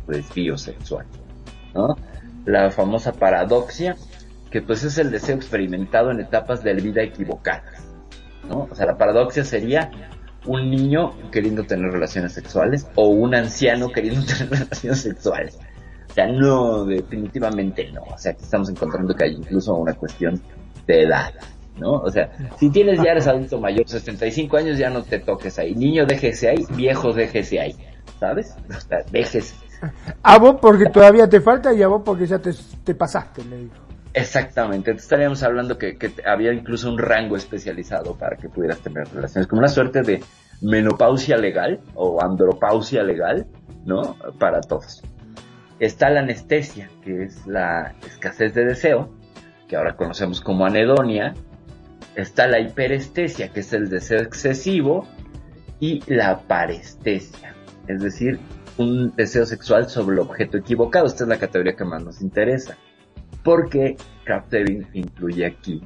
desvío sexual, ¿no? La famosa paradoxia, que pues es el deseo experimentado en etapas de la vida equivocadas, ¿no? O sea, la paradoxia sería un niño queriendo tener relaciones sexuales o un anciano queriendo tener relaciones sexuales. O sea, no, definitivamente no. O sea, aquí estamos encontrando que hay incluso una cuestión de edad, ¿no? O sea, si tienes ya eres adulto mayor, 65 años, ya no te toques ahí. Niño, déjese ahí, viejo, déjese ahí, ¿sabes? O sea, déjese. A vos porque todavía te falta y a vos porque ya te, te pasaste, me dijo. Exactamente, Entonces estaríamos hablando que, que había incluso un rango especializado para que pudieras tener relaciones, como una suerte de menopausia legal o andropausia legal, ¿no? Para todos. Está la anestesia, que es la escasez de deseo, que ahora conocemos como anedonia. Está la hiperestesia, que es el deseo excesivo, y la parestesia, es decir, un deseo sexual sobre el objeto equivocado. Esta es la categoría que más nos interesa porque Kraft incluye aquí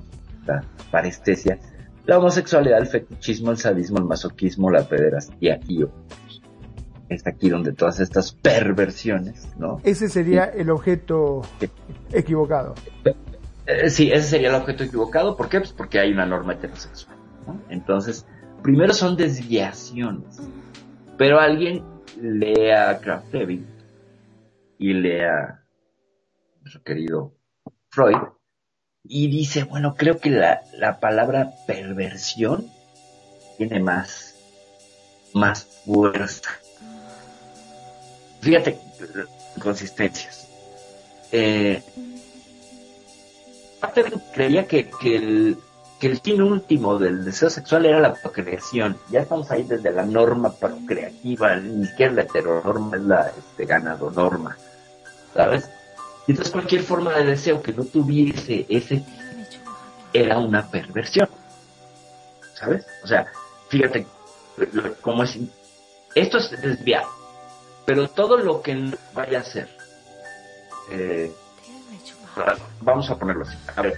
la parestesia, la homosexualidad, el fetichismo, el sadismo, el masoquismo, la pederastía y otros. Es aquí donde todas estas perversiones, ¿no? Ese sería el objeto equivocado. Eh, sí, ese sería el objeto equivocado. ¿Por qué? Pues porque hay una norma heterosexual. Entonces, primero son desviaciones. Pero alguien lea Kraft y lea nuestro querido Freud, y dice, bueno, creo que la, la palabra perversión tiene más, más fuerza. Fíjate, consistencias. Eh, creía que, que, el, que el fin último del deseo sexual era la procreación. Ya estamos ahí desde la norma procreativa, ni siquiera la heteronorma es la este, ganado norma, ¿sabes? Entonces cualquier forma de deseo que no tuviese ese era una perversión. ¿Sabes? O sea, fíjate cómo es. Esto es desviado. Pero todo lo que vaya a ser. Eh, vamos a ponerlo así. A ver,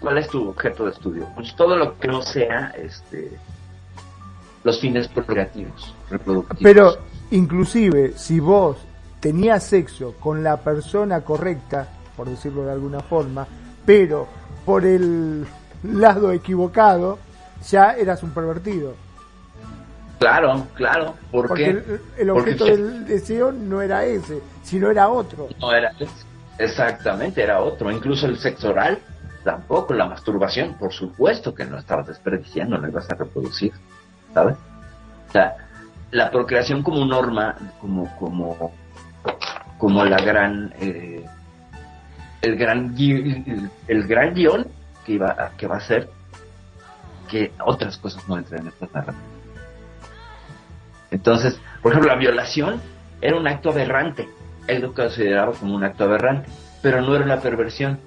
¿Cuál es tu objeto de estudio? Pues todo lo que no sea este los fines procreativos, reproductivos. Pero inclusive si vos tenía sexo con la persona correcta, por decirlo de alguna forma, pero por el lado equivocado, ya eras un pervertido. Claro, claro. ¿Por Porque el, el, objeto del deseo no era ese, sino era otro. No era exactamente, era otro. Incluso el sexo oral, tampoco. La masturbación, por supuesto que no estabas desperdiciando, no ibas a reproducir, ¿sabes? O sea, la procreación como norma, como, como como la gran eh, el gran el, gran guion que iba que va a ser que otras cosas no entren en esta narrativa entonces por ejemplo la violación era un acto aberrante él lo consideraba como un acto aberrante pero no era una perversión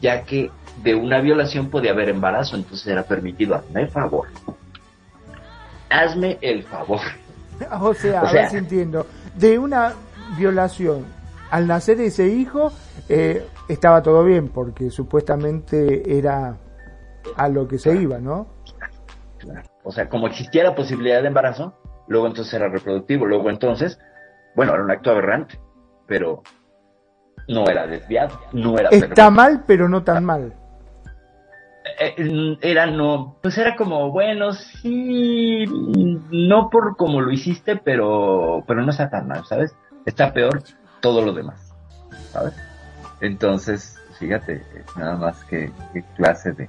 ya que de una violación podía haber embarazo entonces era permitido hazme el favor. Hazme el favor. O sea, a ver si entiendo. De una violación, al nacer ese hijo eh, estaba todo bien porque supuestamente era a lo que se iba, ¿no? O sea, como existía la posibilidad de embarazo, luego entonces era reproductivo, luego entonces, bueno, era un acto aberrante, pero no era desviado, no era... Está mal, pero no tan mal. Eh, eh, era no, pues era como, bueno, sí, no por como lo hiciste, pero, pero no está tan mal, ¿sabes? está peor todo lo demás, ¿sabes? Entonces, fíjate, nada más que, clase de,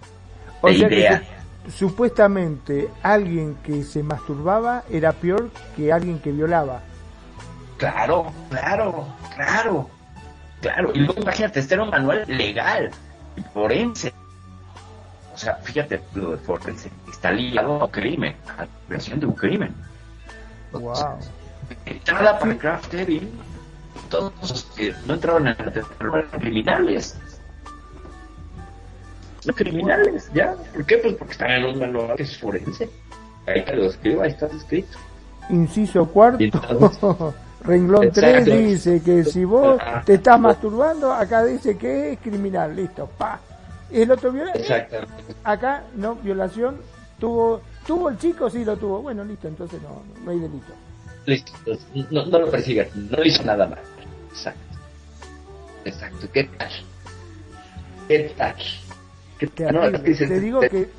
idea. supuestamente alguien que se masturbaba era peor que alguien que violaba. Claro, claro, claro, claro. Y luego imagínate, este era un manual legal, forense. O sea, fíjate, lo de forense está ligado a crimen, a la creación de un crimen. Wow entrada para Craft Evil, todos los que no entraban en la eran criminales. Son criminales, ¿ya? ¿Por qué? Pues porque están en un manual que es forense. Ahí te lo escribo, ahí está escrito. Inciso cuarto, renglón 3 dice que si vos te estás masturbando, acá dice que es criminal, listo, pa. El otro violación, acá no, violación, tuvo, tuvo el chico, sí lo tuvo, bueno, listo, entonces no, no hay delito. Listo. No, no lo persigan. No hizo nada mal. Exacto. Exacto. ¿Qué tal? ¿Qué tal? ¿Qué tal? No, Terrible. dices, Te digo te- que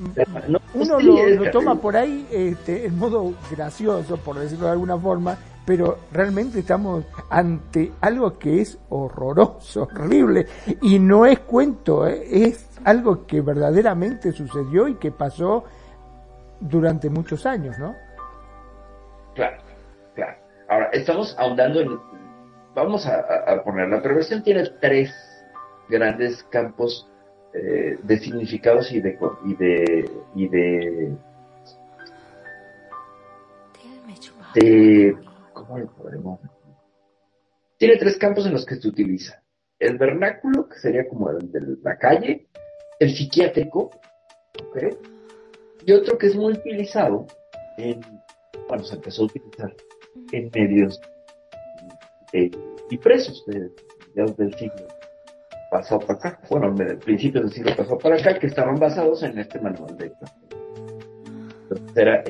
no, uno lo, lo toma por ahí este, en modo gracioso, por decirlo de alguna forma, pero realmente estamos ante algo que es horroroso, horrible, y no es cuento, ¿eh? es algo que verdaderamente sucedió y que pasó durante muchos años, ¿no? Claro, claro. Ahora, estamos ahondando en... Vamos a, a- poner, la perversión tiene tres grandes campos eh, de significados y de, y de, y de, de, Tiene tres campos en los que se utiliza. El vernáculo, que sería como el de la calle, el psiquiátrico, ¿ok? y otro que es muy utilizado en, bueno, se empezó a utilizar en medios eh, impresos de, de- del siglo pasado para acá, bueno, de principios del siglo pasado para acá, que estaban basados en este manual de Entonces era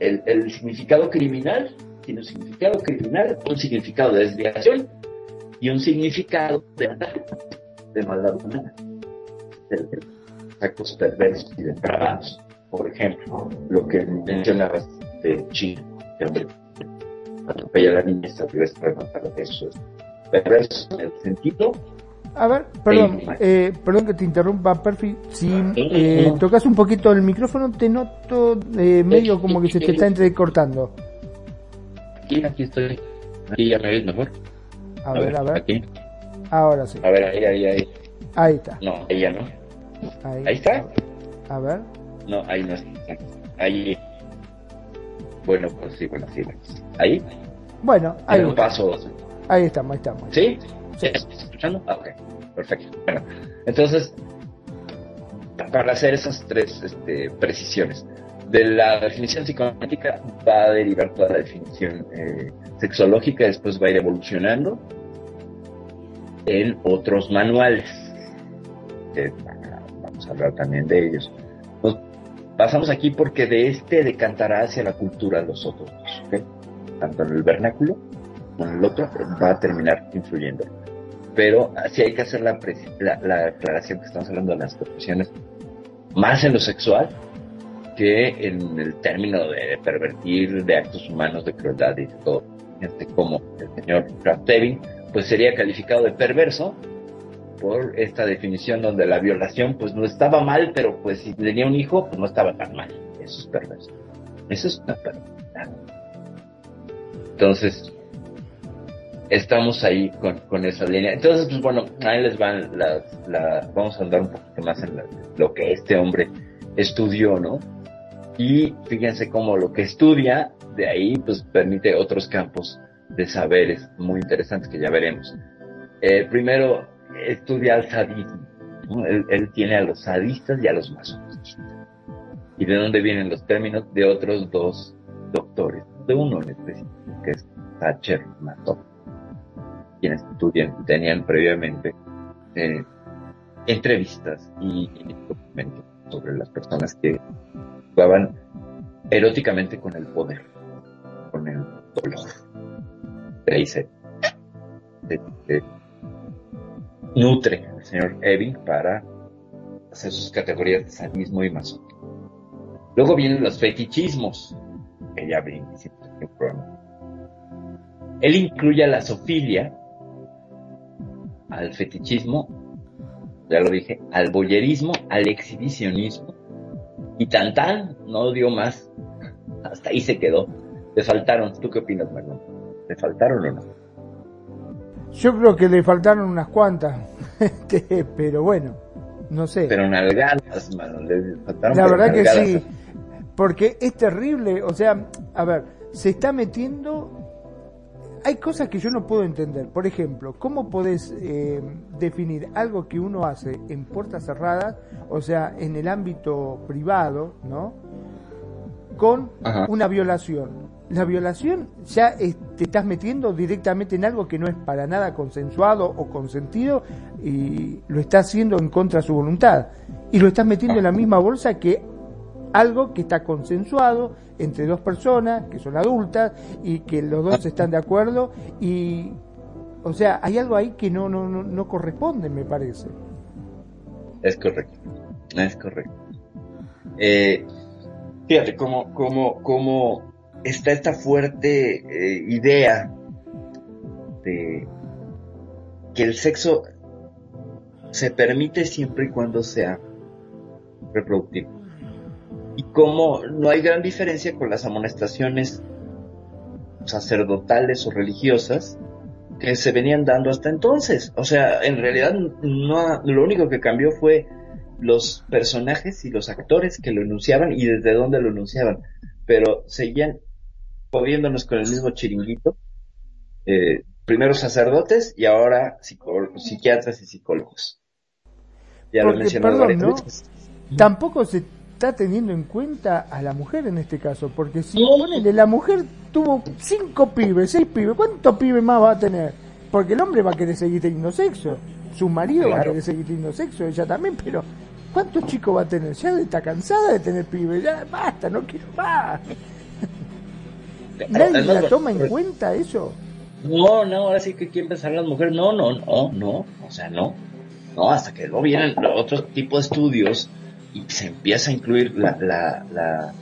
el significado criminal, tiene un significado criminal, un significado de desviación y un significado de maldad, de maldad humana, de, de actos perversos y depravados. Por ejemplo, lo que mencionabas de China, hombre, atropella a la niña esta para matar eso es perverso en el sentido A ver, perdón, eh, perdón que te interrumpa, Perfi. Si eh, tocas un poquito el micrófono, te noto eh, medio como que se te está entrecortando. Aquí, aquí estoy, aquí ya me ves mejor. A ver, a ver, Aquí. ahora sí. A ver, ahí, ahí, ahí. Ahí está. No, ahí ya no. Ahí, Ahí está. A ver. No, ahí no está. Ahí. Bueno, pues sí, bueno, sí. Ahí. Bueno, ahí, un paso. ahí estamos, ahí estamos. ¿Sí? Sí. ¿Estás escuchando? Ah, ok. Perfecto. Bueno, entonces, para hacer esas tres este, precisiones, de la definición psicoanalítica va a derivar toda la definición eh, sexológica, después va a ir evolucionando en otros manuales. vamos a hablar también de ellos. Pasamos aquí porque de este decantará hacia la cultura los otros. Tanto en el vernáculo como en el otro va a terminar influyendo pero sí hay que hacer la, la, la aclaración que estamos hablando de las profesiones más en lo sexual que en el término de pervertir, de actos humanos, de crueldad y de todo. Gente como el señor Kraftevin, pues sería calificado de perverso por esta definición donde la violación pues no estaba mal, pero pues si tenía un hijo pues no estaba tan mal. Eso es perverso. Eso es una perversidad. Entonces, estamos ahí con, con esa línea. Entonces, pues bueno, ahí les van las, la, vamos a andar un poquito más en la- lo que este hombre estudió, ¿no? Y fíjense cómo lo que estudia, de ahí, pues permite otros campos de saberes muy interesantes que ya veremos. Eh, primero, estudia el sadismo. ¿no? Él, él tiene a los sadistas y a los masoquistas. ¿Y de dónde vienen los términos? De otros dos doctores, de uno en específico, que es Thatcher Matop quienes estudian tenían previamente eh, entrevistas y documentos sobre las personas que jugaban eróticamente con el poder, con el dolor. De se, se- se nutre el señor Eving para hacer sus categorías de sadismo y masoquismo. Luego vienen los fetichismos, que ya programa. Él incluye a la zoofilia, al fetichismo, ya lo dije, al boyerismo, al exhibicionismo, y tan tan, no dio más, hasta ahí se quedó. Le faltaron, ¿tú qué opinas, Marlon? ¿Le faltaron o no? Yo creo que le faltaron unas cuantas, pero bueno, no sé. Pero nalgadas, Marlon, le faltaron La verdad que sí, porque es terrible, o sea, a ver, se está metiendo... Hay cosas que yo no puedo entender. Por ejemplo, ¿cómo podés eh, definir algo que uno hace en puertas cerradas, o sea, en el ámbito privado, ¿no? Con Ajá. una violación. La violación ya es- te estás metiendo directamente en algo que no es para nada consensuado o consentido y lo estás haciendo en contra de su voluntad. Y lo estás metiendo en la misma bolsa que algo que está consensuado entre dos personas que son adultas y que los dos están de acuerdo y o sea hay algo ahí que no no no, no corresponde me parece. Es correcto es correcto. Eh, fíjate cómo cómo cómo está esta fuerte eh, idea de que el sexo se permite siempre y cuando sea reproductivo. Y como no hay gran diferencia con las amonestaciones sacerdotales o religiosas que se venían dando hasta entonces. O sea, en realidad no, lo único que cambió fue los personajes y los actores que lo enunciaban y desde dónde lo enunciaban. Pero seguían jodiéndonos con el mismo chiringuito. Eh, primero sacerdotes y ahora psiquiatras y psicólogos. Ya lo mencioné ¿no? Tampoco se está teniendo en cuenta a la mujer en este caso, porque si ponele, la mujer tuvo cinco pibes, seis pibes, ¿cuántos pibes más va a tener? Porque el hombre va a querer seguir teniendo sexo, su marido va a querer seguir teniendo sexo, ella también, pero ¿cuántos chicos va a tener? Ya está cansada de tener pibes, ya basta, no quiero más. ¿Nadie la toma en cuenta eso? No, no, ahora sí que quieren pensar las mujeres. No, no, no, no, o sea, no. No, hasta que luego vienen otro tipo de estudios y se empieza a incluir la, la,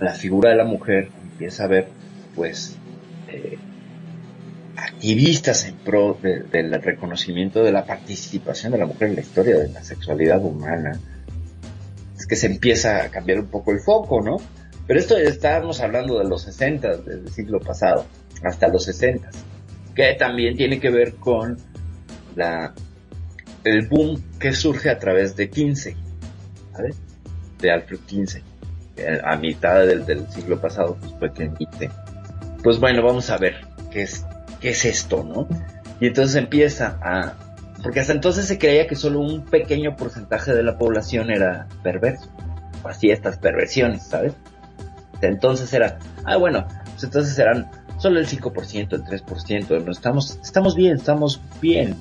la, figura de la mujer, empieza a ver, pues, eh, activistas en pro del reconocimiento de la participación de la mujer en la historia de la sexualidad humana. Es que se empieza a cambiar un poco el foco, ¿no? Pero esto estábamos hablando de los 60, del siglo pasado, hasta los 60, que también tiene que ver con la, el boom que surge a través de 15, De Alfred 15, a mitad del, siglo pasado, pues fue que emite. Pues bueno, vamos a ver qué es, qué es esto, ¿no? Y entonces empieza a, porque hasta entonces se creía que solo un pequeño porcentaje de la población era perverso, hacía estas perversiones, ¿sabes? Entonces era, ah, bueno, pues entonces eran solo el 5%, el 3%, no estamos, estamos bien, estamos bien,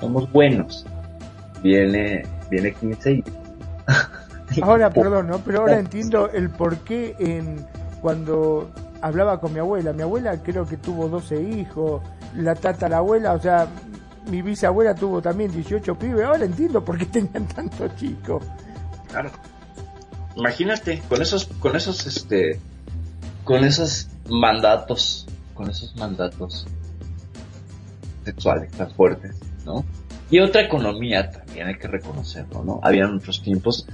somos, buenos. Viene, viene 15 y... Ahora, perdón, ¿no? Pero ahora entiendo el por qué en, cuando hablaba con mi abuela, mi abuela creo que tuvo 12 hijos, la tatarabuela, o sea, mi bisabuela tuvo también 18 pibes, ahora entiendo por qué tenían tantos chicos. Claro imagínate, con esos, con esos, este, con esos mandatos, con esos mandatos sexuales tan fuertes, ¿no? Y otra economía también hay que reconocerlo, ¿no? Habían otros tiempos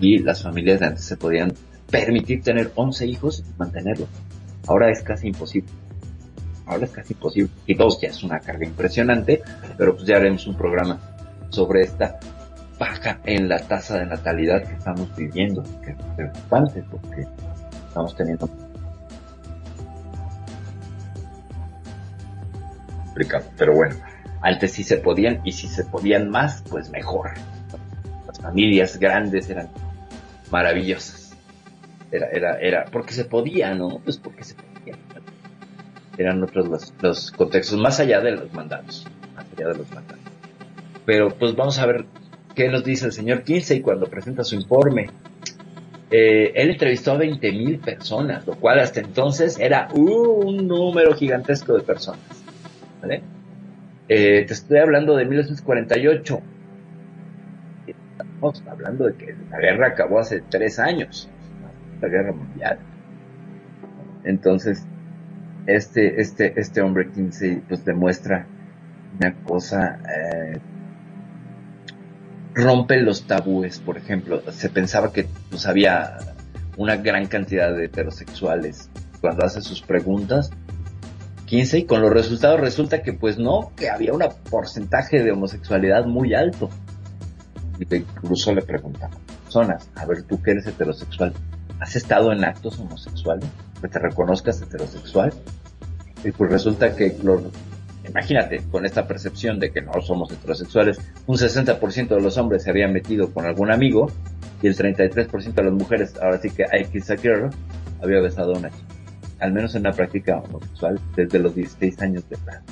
y las familias de antes se podían permitir tener 11 hijos y mantenerlos. Ahora es casi imposible. Ahora es casi imposible. Y dos ya es una carga impresionante, pero pues ya haremos un programa sobre esta baja en la tasa de natalidad que estamos viviendo, que es preocupante porque estamos teniendo complicado, pero bueno, antes sí se podían y si se podían más, pues mejor. Las familias grandes eran maravillosas. Era, era, era, porque se podía, ¿no? Pues porque se podía. Eran otros los, los contextos, más allá de los mandatos, más allá de los mandatos. Pero pues vamos a ver ¿Qué nos dice el señor Kinsey cuando presenta su informe? Eh, él entrevistó a 20.000 personas, lo cual hasta entonces era un número gigantesco de personas. ¿vale? Eh, te estoy hablando de 1948. Estamos hablando de que la guerra acabó hace tres años, la guerra mundial. Entonces, este, este, este hombre Kinsey pues demuestra una cosa eh, rompe los tabúes, por ejemplo. Se pensaba que pues, había una gran cantidad de heterosexuales cuando hace sus preguntas. 15 y con los resultados resulta que pues no, que había un porcentaje de homosexualidad muy alto. Y incluso le preguntaba personas, a ver tú que eres heterosexual, ¿has estado en actos homosexuales? Que te reconozcas heterosexual. Y pues resulta que los Imagínate, con esta percepción de que no somos heterosexuales, un 60% de los hombres se habían metido con algún amigo y el 33% de las mujeres, ahora sí que hay que girl, había besado a una chica. Al menos en una práctica homosexual desde los 16 años de edad.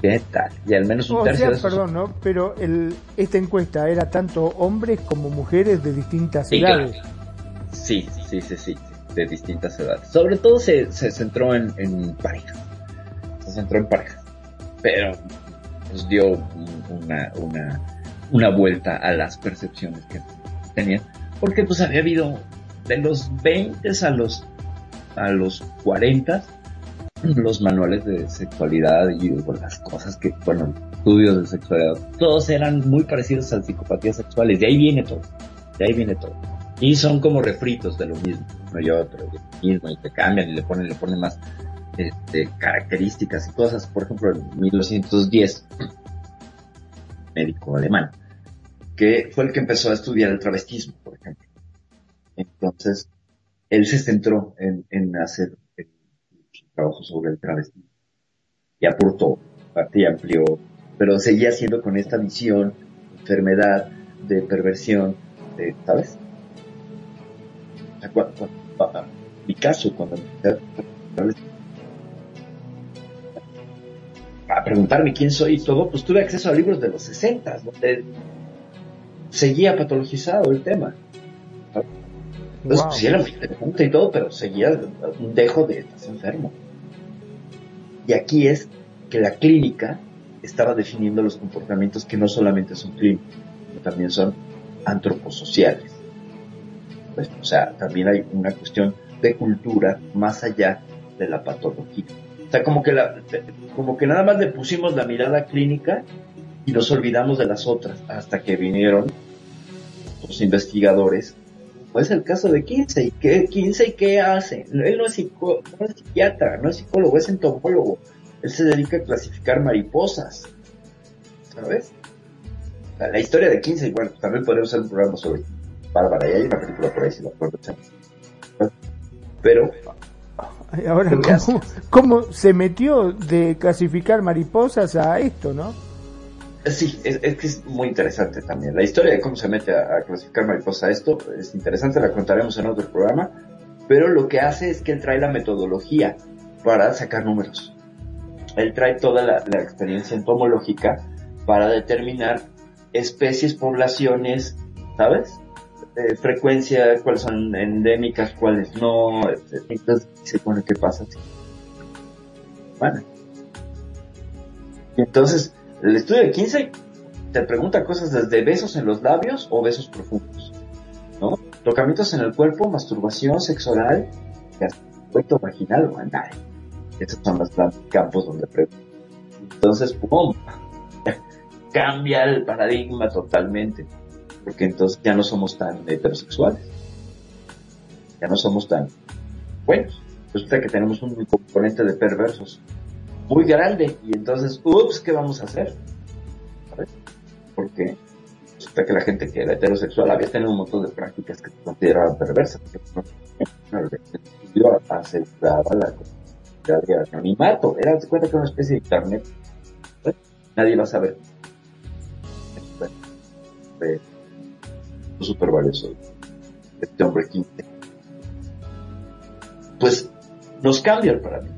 ¿Qué tal? Y al menos un tercio de perdón, ¿no? Pero el, esta encuesta era tanto hombres como mujeres de distintas edades. Sí, sí, sí, sí, de distintas edades. Sobre todo se, se centró en, en parejas. Se centró en parejas. Pero pues dio una, una, una vuelta a las percepciones que tenían. Porque pues había habido de los 20 a los, a los 40 los manuales de sexualidad y las cosas que, bueno, estudios de sexualidad, todos eran muy parecidos a psicopatías sexuales. De ahí viene todo. De ahí viene todo. Y son como refritos de lo mismo, uno y otro, y mismo, y te cambian y le ponen, le ponen más este, características y cosas. Por ejemplo, en 1910, médico alemán, que fue el que empezó a estudiar el travestismo, por ejemplo. Entonces, él se centró en, hacer el, trabajo sobre el travestismo y aportó, y amplió, pero seguía siendo con esta visión, enfermedad, de perversión, de, ¿sabes? mi caso, cuando a preguntarme quién soy y todo, pues tuve acceso a libros de los 60, donde seguía patologizado el tema. Entonces, pues sí era muy interesante y todo, pero seguía un dejo de estás enfermo. Y aquí es que la clínica estaba definiendo los comportamientos que no solamente son clínicos, sino también son antroposociales. Pues, o sea, también hay una cuestión de cultura más allá de la patología. O sea, como que, la, como que nada más le pusimos la mirada clínica y nos olvidamos de las otras hasta que vinieron los investigadores. Pues el caso de Kinsey. ¿Qué, Kinsey qué hace? Él no es, psico, no es psiquiatra, no es psicólogo, es entomólogo. Él se dedica a clasificar mariposas. ¿Sabes? La, historia de Kinsey, bueno, también podemos hacer un programa sobre Bárbara, y hay una película por ahí, si la acuerdo. Pero... Ahora, ¿cómo, ¿cómo, se metió de clasificar mariposas a esto, no? Sí, es, que es muy interesante también. La historia de cómo se mete a, clasificar mariposas a esto es interesante, la contaremos en otro programa, pero lo que hace es que él trae la metodología para sacar números. Él trae toda la, la experiencia entomológica para determinar especies, poblaciones, ¿sabes? Eh, frecuencia, cuáles son endémicas, cuáles no, entonces se pone qué pasa. Bueno. Entonces, el estudio de 15 te pregunta cosas desde besos en los labios o besos profundos, ¿no? Tocamientos en el cuerpo, masturbación sexual, aspecto vaginal o anal. Esos son los campos donde pregunta. Entonces, ¡pum! Cambia el paradigma totalmente porque entonces ya no somos tan heterosexuales, ya no somos tan buenos. Resulta que tenemos un componente de perversos muy grande y entonces, ups, ¿qué vamos a hacer? Porque resulta que la gente que era heterosexual había tenido un montón de prácticas que se consideraban perversas. Yo aseguraba la comunidad de anonimato. Era, se cuenta que una especie de internet. Nadie va a saber súper valioso, este hombre 15. Pues nos cambia el paradigma.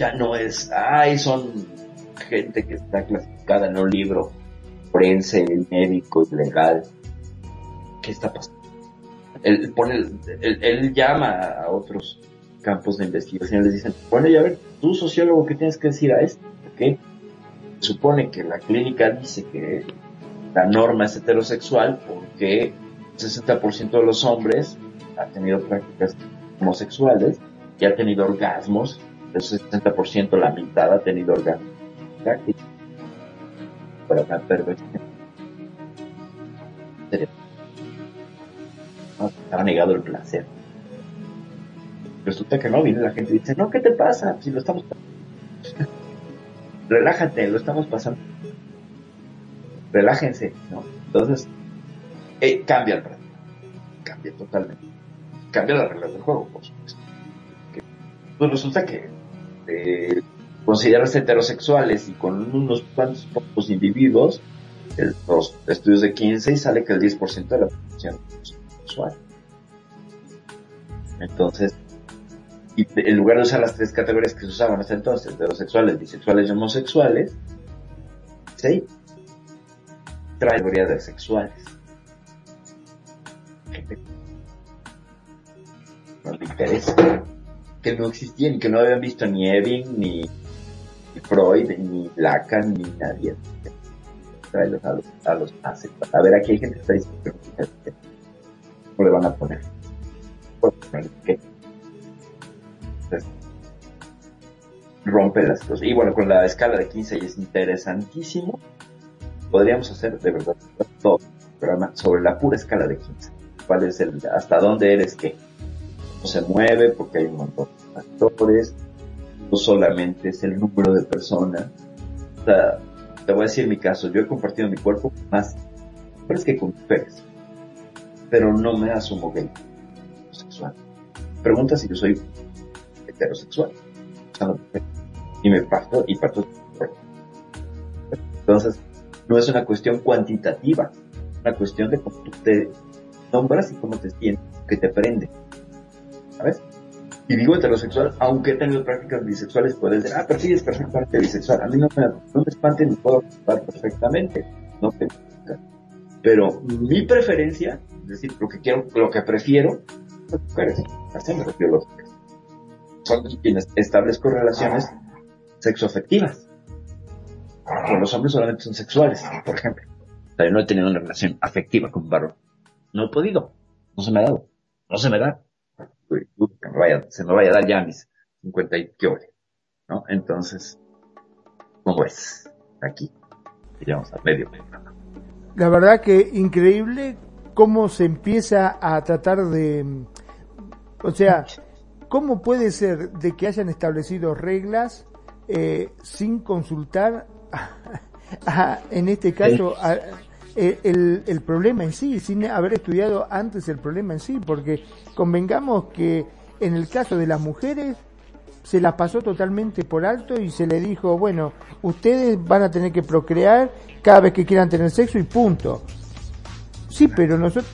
Ya no es, ay, son gente que está clasificada en un libro forense, médico, legal. ¿Qué está pasando? Él, pone, él, llama a otros campos de investigación les dicen, bueno, ya ver, tú sociólogo, ¿qué tienes que decir a esto? ¿Qué? Supone que la clínica dice que la norma es heterosexual porque 60% de los hombres ha tenido prácticas homosexuales y ha tenido orgasmos. Del 60% la mitad ha tenido prácticos. Para una perversión. Ha negado el placer. Resulta que no, viene la gente y dice, no, ¿qué te pasa? Si lo estamos pasando. Relájate, lo estamos pasando. Relájense, ¿no? Entonces, eh, cambia el paradigma. Cambia totalmente. Cambia la reglas del juego, por supuesto. pues resulta que eh, consideras heterosexuales y con unos cuantos pocos individuos, los estudios de 15 y sale que el 10% de la población es sexual. Entonces, y en lugar de usar las tres categorías que se usaban hasta entonces, heterosexuales, bisexuales y homosexuales, ¿sí? trae categoría de sexuales mujeres que no existían, que no habían visto ni Evin, ni, Freud, ni Lacan, ni nadie. Traerlos a los, a los A ver, aquí hay gente que está diciendo que ¿cómo le van a poner? ¿Qué? rompe las cosas. Y bueno, con la escala de 15 es interesantísimo. Podríamos hacer de verdad todo el programa sobre la pura escala de 15. ¿Cuál es el, hasta dónde eres qué? Se mueve porque hay un montón de factores. No solamente es el número de personas. O sea, te voy a decir mi caso. Yo he compartido mi cuerpo más hombres que con mujeres. Pero no me asumo gay. Sexual. Pregunta si yo soy heterosexual y me parto y parto. Entonces, no es una cuestión cuantitativa, es una cuestión de cómo tú te nombras y cómo te sientes, que te prende. ¿Sabes? Y digo heterosexual, aunque he tenido prácticas bisexuales, puedes decir, ah, pero sí es perfectamente bisexual. A mí no me, no espante ni puedo perfectamente. No Pero mi preferencia, es decir, lo que quiero, lo que prefiero, las mujeres. Así me refiero a los mujeres. Son quienes establezco relaciones sexoafectivas. Con los hombres solamente son sexuales, por ejemplo. Pero no he tenido una relación afectiva con un varón. No he podido. No se me ha dado. No se me da. Se me vaya a dar ya mis 50 y qué ¿No? Entonces, ¿cómo es? Aquí. Llegamos a medio La verdad que increíble cómo se empieza a tratar de, o sea, cómo puede ser de que hayan establecido reglas eh, sin consultar, en este caso, el, el, problema en sí, sin haber estudiado antes el problema en sí, porque convengamos que en el caso de las mujeres se las pasó totalmente por alto y se le dijo, bueno, ustedes van a tener que procrear cada vez que quieran tener sexo y punto. Sí, pero nosotros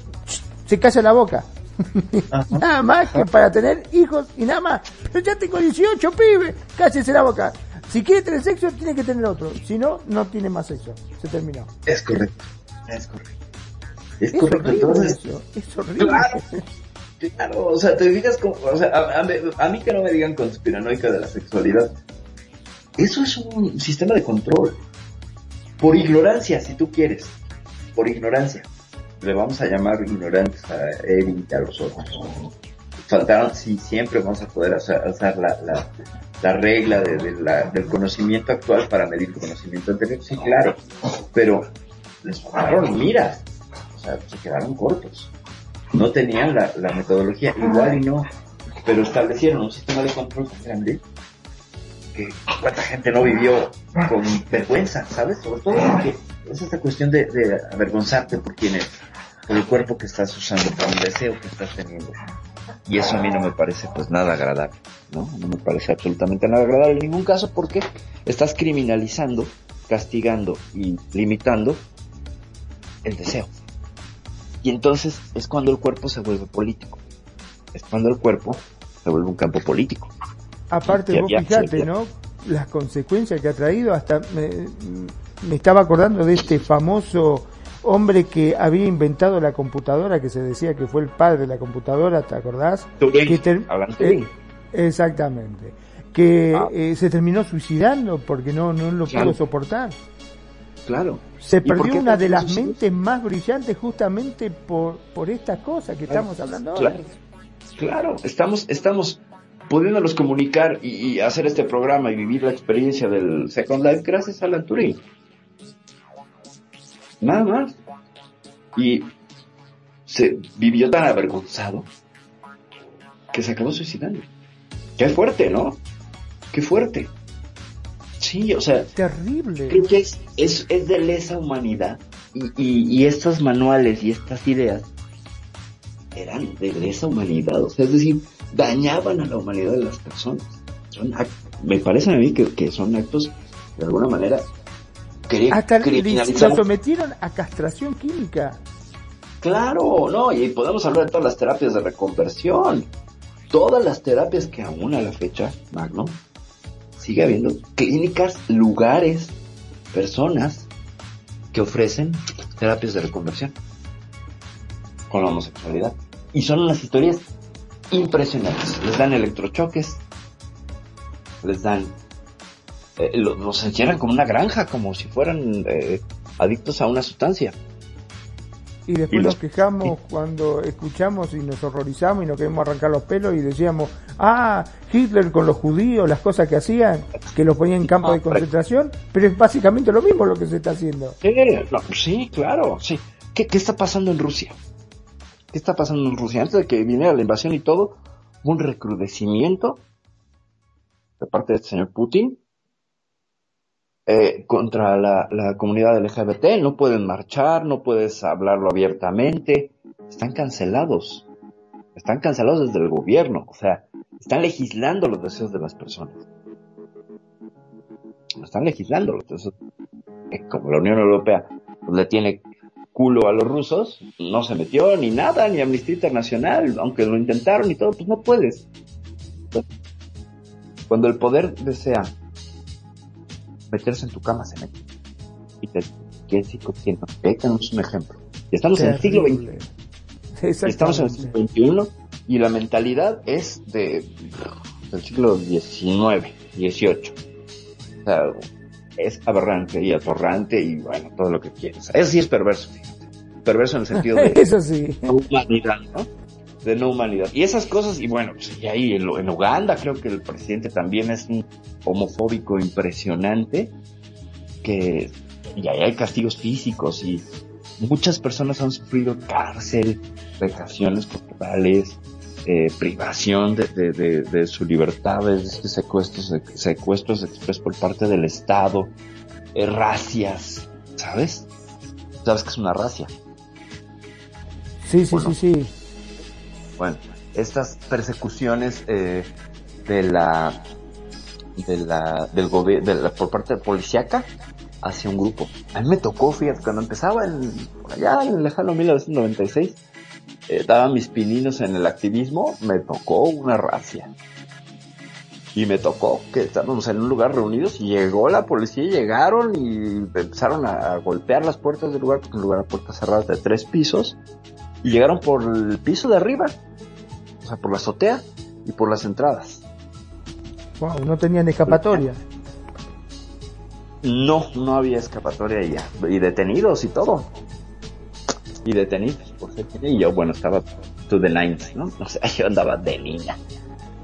se calla la boca. nada más que para tener hijos y nada más. Pero ya tengo 18 pibes, cállese la boca. Si quiere tener sexo, tiene que tener otro. Si no, no tiene más sexo. Se terminó. Es correcto. Es correcto. Es, correcto. Entonces, es horrible. Claro. o sea, te digas como, o sea, a, mí que no me digan conspiranoica de la sexualidad. Eso es un sistema de control. Por ignorancia, si tú quieres. Por ignorancia. Le vamos a llamar ignorantes a él y a los otros. Faltaron, sí, siempre vamos a poder hacer, la, la la regla de, del conocimiento actual para medir el conocimiento anterior, sí, claro, pero les faltaron miras, o sea, se quedaron cortos. No tenían la, metodología, igual y no, pero establecieron un sistema de control tan grande que cuánta gente no vivió con vergüenza, ¿sabes? Sobre todo porque es esta cuestión de, de avergonzarte por quién es, por el cuerpo que estás usando, por un deseo que estás teniendo. Y eso a mí no me parece pues nada agradable, ¿no? No me parece absolutamente nada agradable en ningún caso porque estás criminalizando, castigando y limitando el deseo. Y entonces es cuando el cuerpo se vuelve político. Es cuando el cuerpo se vuelve un campo político. Aparte, vos fijate, ¿no? Las consecuencias que ha traído, hasta me, me estaba acordando de este famoso hombre que había inventado la computadora, que se decía que fue el padre de la computadora, ¿te acordás? Que eh, exactamente. Que ah. eh, se terminó suicidando porque no, no lo pudo soportar. Claro. Se perdió una de las mentes más brillantes justamente por, por estas cosas que estamos hablando ahora. Claro, estamos, estamos pudiéndolos comunicar y, hacer este programa y vivir la experiencia del Second Life gracias a la Turing. Nada más. Y se vivió tan avergonzado que se acabó suicidando. Qué fuerte, ¿no? Qué fuerte. Sí, o sea. Terrible. Creo que es, es, de lesa humanidad. Y, y, estos manuales y estas ideas eran de lesa humanidad. O sea, es decir, dañaban a la humanidad de las personas. Son me parece a mí que, que son actos, de alguna manera, hasta lo sometieron a castración química. Claro, no, y podemos hablar de todas las terapias de reconversión. Todas las terapias que aún a la fecha, Magno, sigue habiendo clínicas, lugares, personas que ofrecen terapias de reconversión con la homosexualidad. Y son las historias impresionantes. Les dan electrochoques, les dan, eh, los, los encierran como una granja, como si fueran eh, adictos a una sustancia. Y después nos quejamos cuando escuchamos y nos horrorizamos y nos queremos arrancar los pelos y decíamos, ah, Hitler con los judíos, las cosas que hacían, que los ponían en campos de concentración, pero es básicamente lo mismo lo que se está haciendo. Sí, claro, sí. ¿Qué, ¿Qué está pasando en Rusia? ¿Qué está pasando en Rusia? Antes de que viniera la invasión y todo, un recrudecimiento de parte del señor Putin eh, contra la, la, comunidad LGBT, no pueden marchar, no puedes hablarlo abiertamente, están cancelados, están cancelados desde el gobierno, o sea, están legislando los deseos de las personas. Están legislando los deseos. Eh, como la Unión Europea le tiene culo a los rusos, no se metió ni nada, ni Amnistía Internacional, aunque lo intentaron y todo, pues no puedes. Cuando el poder desea meterse en tu cama se mete. Y te ¿qué tiene? es un ejemplo. Y estamos en el siglo XXI. Estamos en el siglo XXI y la mentalidad es de del siglo XIX, XVIII. O sea, es aberrante y atorrante y bueno, todo lo que quieras. Eso sí es perverso. Perverso en el sentido de Eso sí. humanidad, ¿no? De no humanidad. Y esas cosas, y bueno, pues, y ahí en, en, Uganda creo que el presidente también es un homofóbico impresionante, que y ahí hay castigos físicos y muchas personas han sufrido cárcel, vejaciones corporales, eh, privación de, de, de, de, su libertad, este secuestros, secuestros express por parte del Estado, eh, racias, ¿sabes? ¿Sabes que es una racia? Sí, sí, bueno, sí, sí. Bueno, estas persecuciones eh, de la de la del gobierno de la, por parte de policíaca hacia un grupo. A mí me tocó, fíjate, cuando empezaba en, allá en el lejano 1996, eh, daba mis pininos en el activismo, me tocó una racia. Y me tocó que estábamos en un lugar reunidos y llegó la policía, llegaron y empezaron a golpear las puertas del lugar, porque un lugar a puertas cerradas de tres pisos, y llegaron por el piso de arriba, o sea, por la azotea y por las entradas. Wow, no tenían escapatoria. No, no había escapatoria ya. Y detenidos y todo. Y detenidos, por ser Y yo, bueno, estaba to the lines, ¿no? O sea, yo andaba de niña.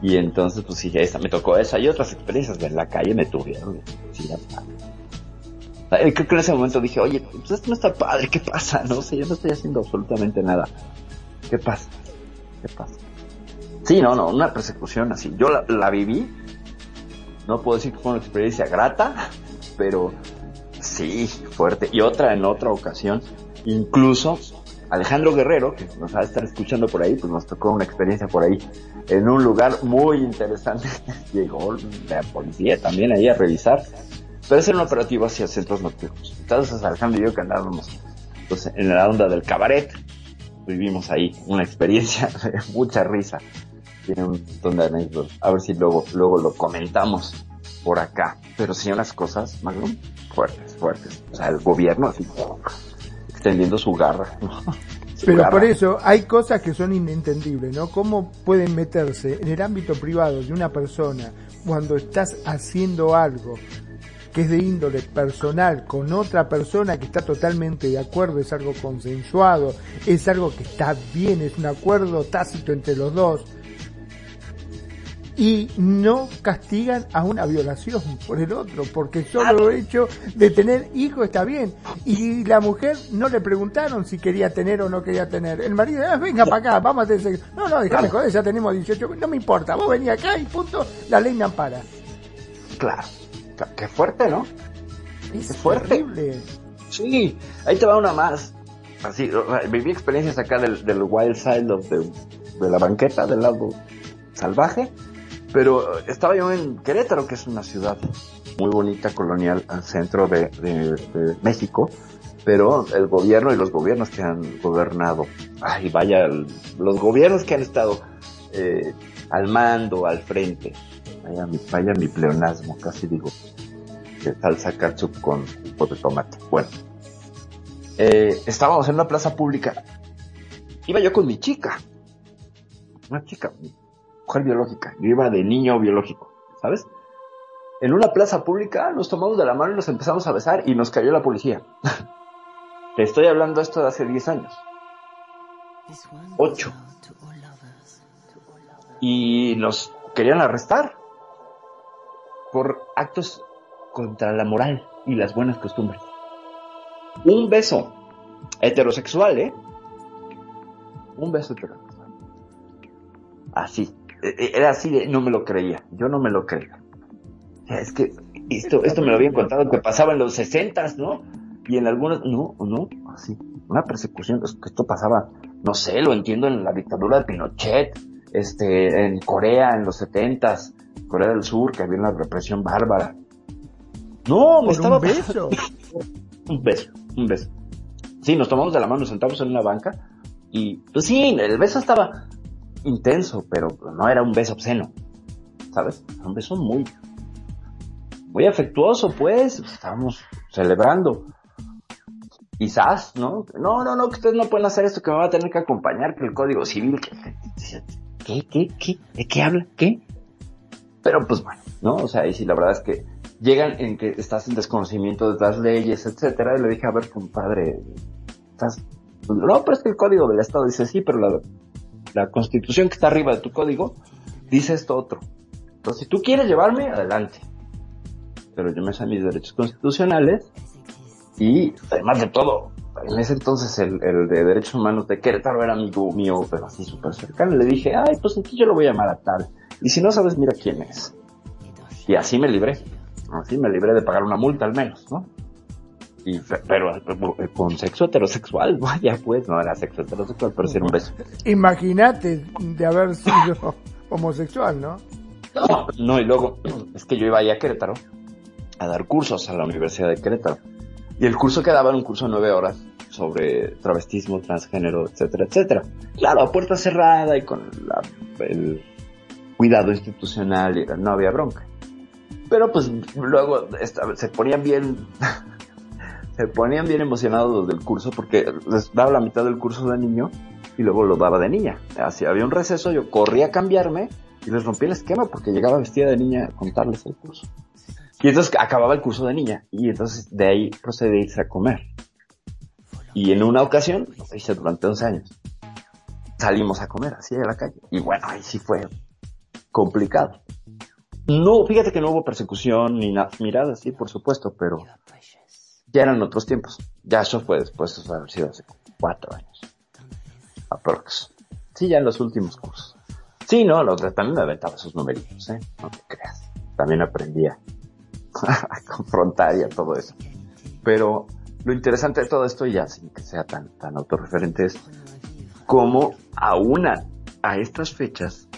Y entonces, pues sí, esa me tocó esa y otras experiencias de la calle me tuvieron. Sí, Creo que en ese momento dije, oye, pues esto no está padre, ¿qué pasa? No sé, yo no estoy haciendo absolutamente nada. ¿Qué pasa? ¿Qué pasa? Sí, no, no, una persecución así. Yo la, la viví. No puedo decir que fue una experiencia grata, pero sí, fuerte. Y otra en otra ocasión, incluso Alejandro Guerrero, que nos va a estar escuchando por ahí, pues nos tocó una experiencia por ahí, en un lugar muy interesante. Llegó la policía también ahí a revisar, pero es un operativo hacia centros nocturnos. Entonces Alejandro y yo que andábamos pues, en la onda del cabaret, vivimos ahí una experiencia de mucha risa. Tiene un montón de anécdotas. A ver si luego, luego lo comentamos por acá. Pero sí unas cosas, Magnum, fuertes, fuertes. O sea, el gobierno así, extendiendo su garra. Su Pero garra. por eso hay cosas que son inentendibles, ¿no? ¿Cómo pueden meterse en el ámbito privado de una persona cuando estás haciendo algo que es de índole personal con otra persona que está totalmente de acuerdo, es algo consensuado, es algo que está bien, es un acuerdo tácito entre los dos? y no castigan a una violación por el otro, porque solo el hecho de tener hijo está bien. Y la mujer no le preguntaron si quería tener o no quería tener. El marido, ah, venga para acá, vamos a tener sexo. No, no, déjame joder, ya tenemos 18, no me importa, vos venís acá y punto, la ley me ampara. Claro, qué fuerte, ¿no? Es qué fuerte. Terrible. Sí, ahí te va una más. Así, viví experiencias acá del, del wild side of the, de la banqueta, del lado salvaje pero estaba yo en Querétaro, que es una ciudad muy bonita, colonial, al centro de, de, de México, pero el gobierno y los gobiernos que han gobernado, ay, vaya, los gobiernos que han estado eh, al mando, al frente, vaya mi, vaya mi pleonasmo, casi digo, de salsa ketchup con de tomate. Bueno, eh, estábamos en una plaza pública, iba yo con mi chica, una chica, mujer biológica. Yo iba de niño biológico, ¿sabes? En una plaza pública nos tomamos de la mano y nos empezamos a besar y nos cayó la policía. Te estoy hablando esto de hace 10 años. 8. Y nos querían arrestar por actos contra la moral y las buenas costumbres. Un beso heterosexual, ¿eh? Un beso heterosexual. Así. E, e, era así de, no me lo creía. Yo no me lo creía. Es que esto, esto me lo habían contado que pasaba en los sesentas, ¿no? Y en algunos, no, no, así. Una persecución, esto pasaba, no sé, lo entiendo en la dictadura de Pinochet, este, en Corea en los setentas, Corea del Sur, que había una represión bárbara. No, me estaba... un beso? un beso, un beso. Sí, nos tomamos de la mano, nos sentamos en una banca y, pues sí, el beso estaba intenso, pero no era un beso obsceno, ¿sabes? Era un beso muy, muy afectuoso, pues, estábamos celebrando. Quizás, ¿no? No, no, no, que ustedes no pueden hacer esto, que me va a tener que acompañar, que el código civil, que, ¿qué, qué, qué? ¿De qué habla? ¿Qué? Pero pues bueno, ¿no? O sea, y si la verdad es que llegan en que estás en desconocimiento de las leyes, etcétera, y le dije, a ver, compadre, estás... No, pero es que el código del Estado dice sí, pero la, la constitución que está arriba de tu código dice esto otro. Entonces, si tú quieres llevarme, adelante. Pero yo me sé mis derechos constitucionales y además de todo, en ese entonces el, de Derechos Humanos de Querétaro era amigo mío, pero así súper cercano. Le dije, ay, pues aquí yo lo voy a llamar a tal. Y si no sabes, mira quién es. Y así me libré. Así me libré de pagar una multa al menos, ¿no? Y, pero eh, con sexo heterosexual, vaya pues, no era sexo heterosexual, pero sí era un beso. Imagínate de haber sido homosexual, ¿no? No, no, y luego es que yo iba ahí a Querétaro a dar cursos a la Universidad de Querétaro. Y el curso que daba era un curso de nueve horas sobre travestismo, transgénero, etcétera, etcétera. Claro, a puerta cerrada y con el cuidado institucional, y no había bronca. Pero pues luego se ponían bien, se ponían bien emocionados los del curso porque les daba la mitad del curso de niño y luego lo daba de niña. Así había un receso, yo corría a cambiarme y les rompí el esquema porque llegaba vestida de niña a contarles el curso. Y entonces acababa el curso de niña y entonces de ahí procedí a irse a comer. Y en una ocasión, lo hice durante 11 años, salimos a comer así a la calle. Y bueno, ahí sí fue complicado. No, fíjate que no hubo persecución ni nada, miradas, sí, por supuesto, pero ya eran otros tiempos. Ya eso fue después, de haber sido hace cuatro años. Aprox. Sí, ya en los últimos cursos. Sí, no, lo, también me aventaba esos numeritos, ¿eh? No te creas. También aprendía a confrontar y a todo eso. Pero lo interesante de todo esto, ya sin que sea tan, tan autorreferente, es cómo aún a, a estas fechas,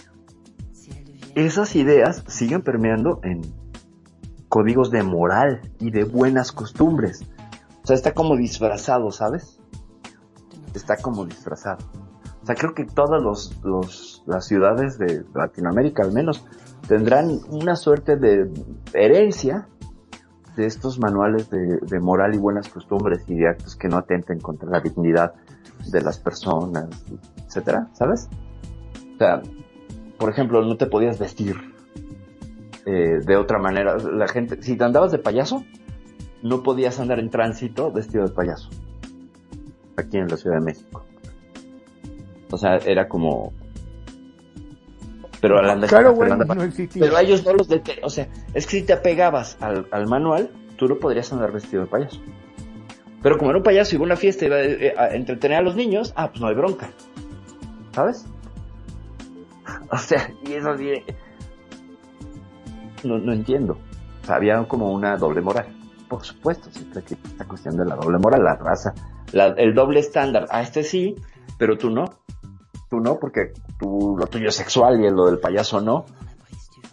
esas ideas siguen permeando en códigos de moral y de buenas costumbres. O sea, está como disfrazado, ¿sabes? Está como disfrazado. O sea, creo que todas las ciudades de Latinoamérica al menos tendrán una suerte de herencia de estos manuales de, moral y buenas costumbres y de actos que no atenten contra la dignidad de las personas, etcétera, ¿sabes? O sea, por ejemplo, no te podías vestir eh, de otra manera. La gente, si te andabas de payaso, no podías andar en tránsito vestido de payaso. Aquí en la Ciudad de México. O sea, era como pero a claro, bueno, no. Pero a ellos no los deten... O sea, es que si te apegabas al, al, manual, tú no podrías andar vestido de payaso. Pero como era un payaso y iba a una fiesta y iba eh, a, entretener a los niños, ah, pues no hay bronca. ¿Sabes? O sea, y eso así no, no entiendo. Había como una doble moral. Por supuesto, siempre que esta cuestión de la doble moral, la raza, la, el doble estándar. A este sí, pero tú no tú no, porque tú, lo tuyo es sexual y lo del payaso no.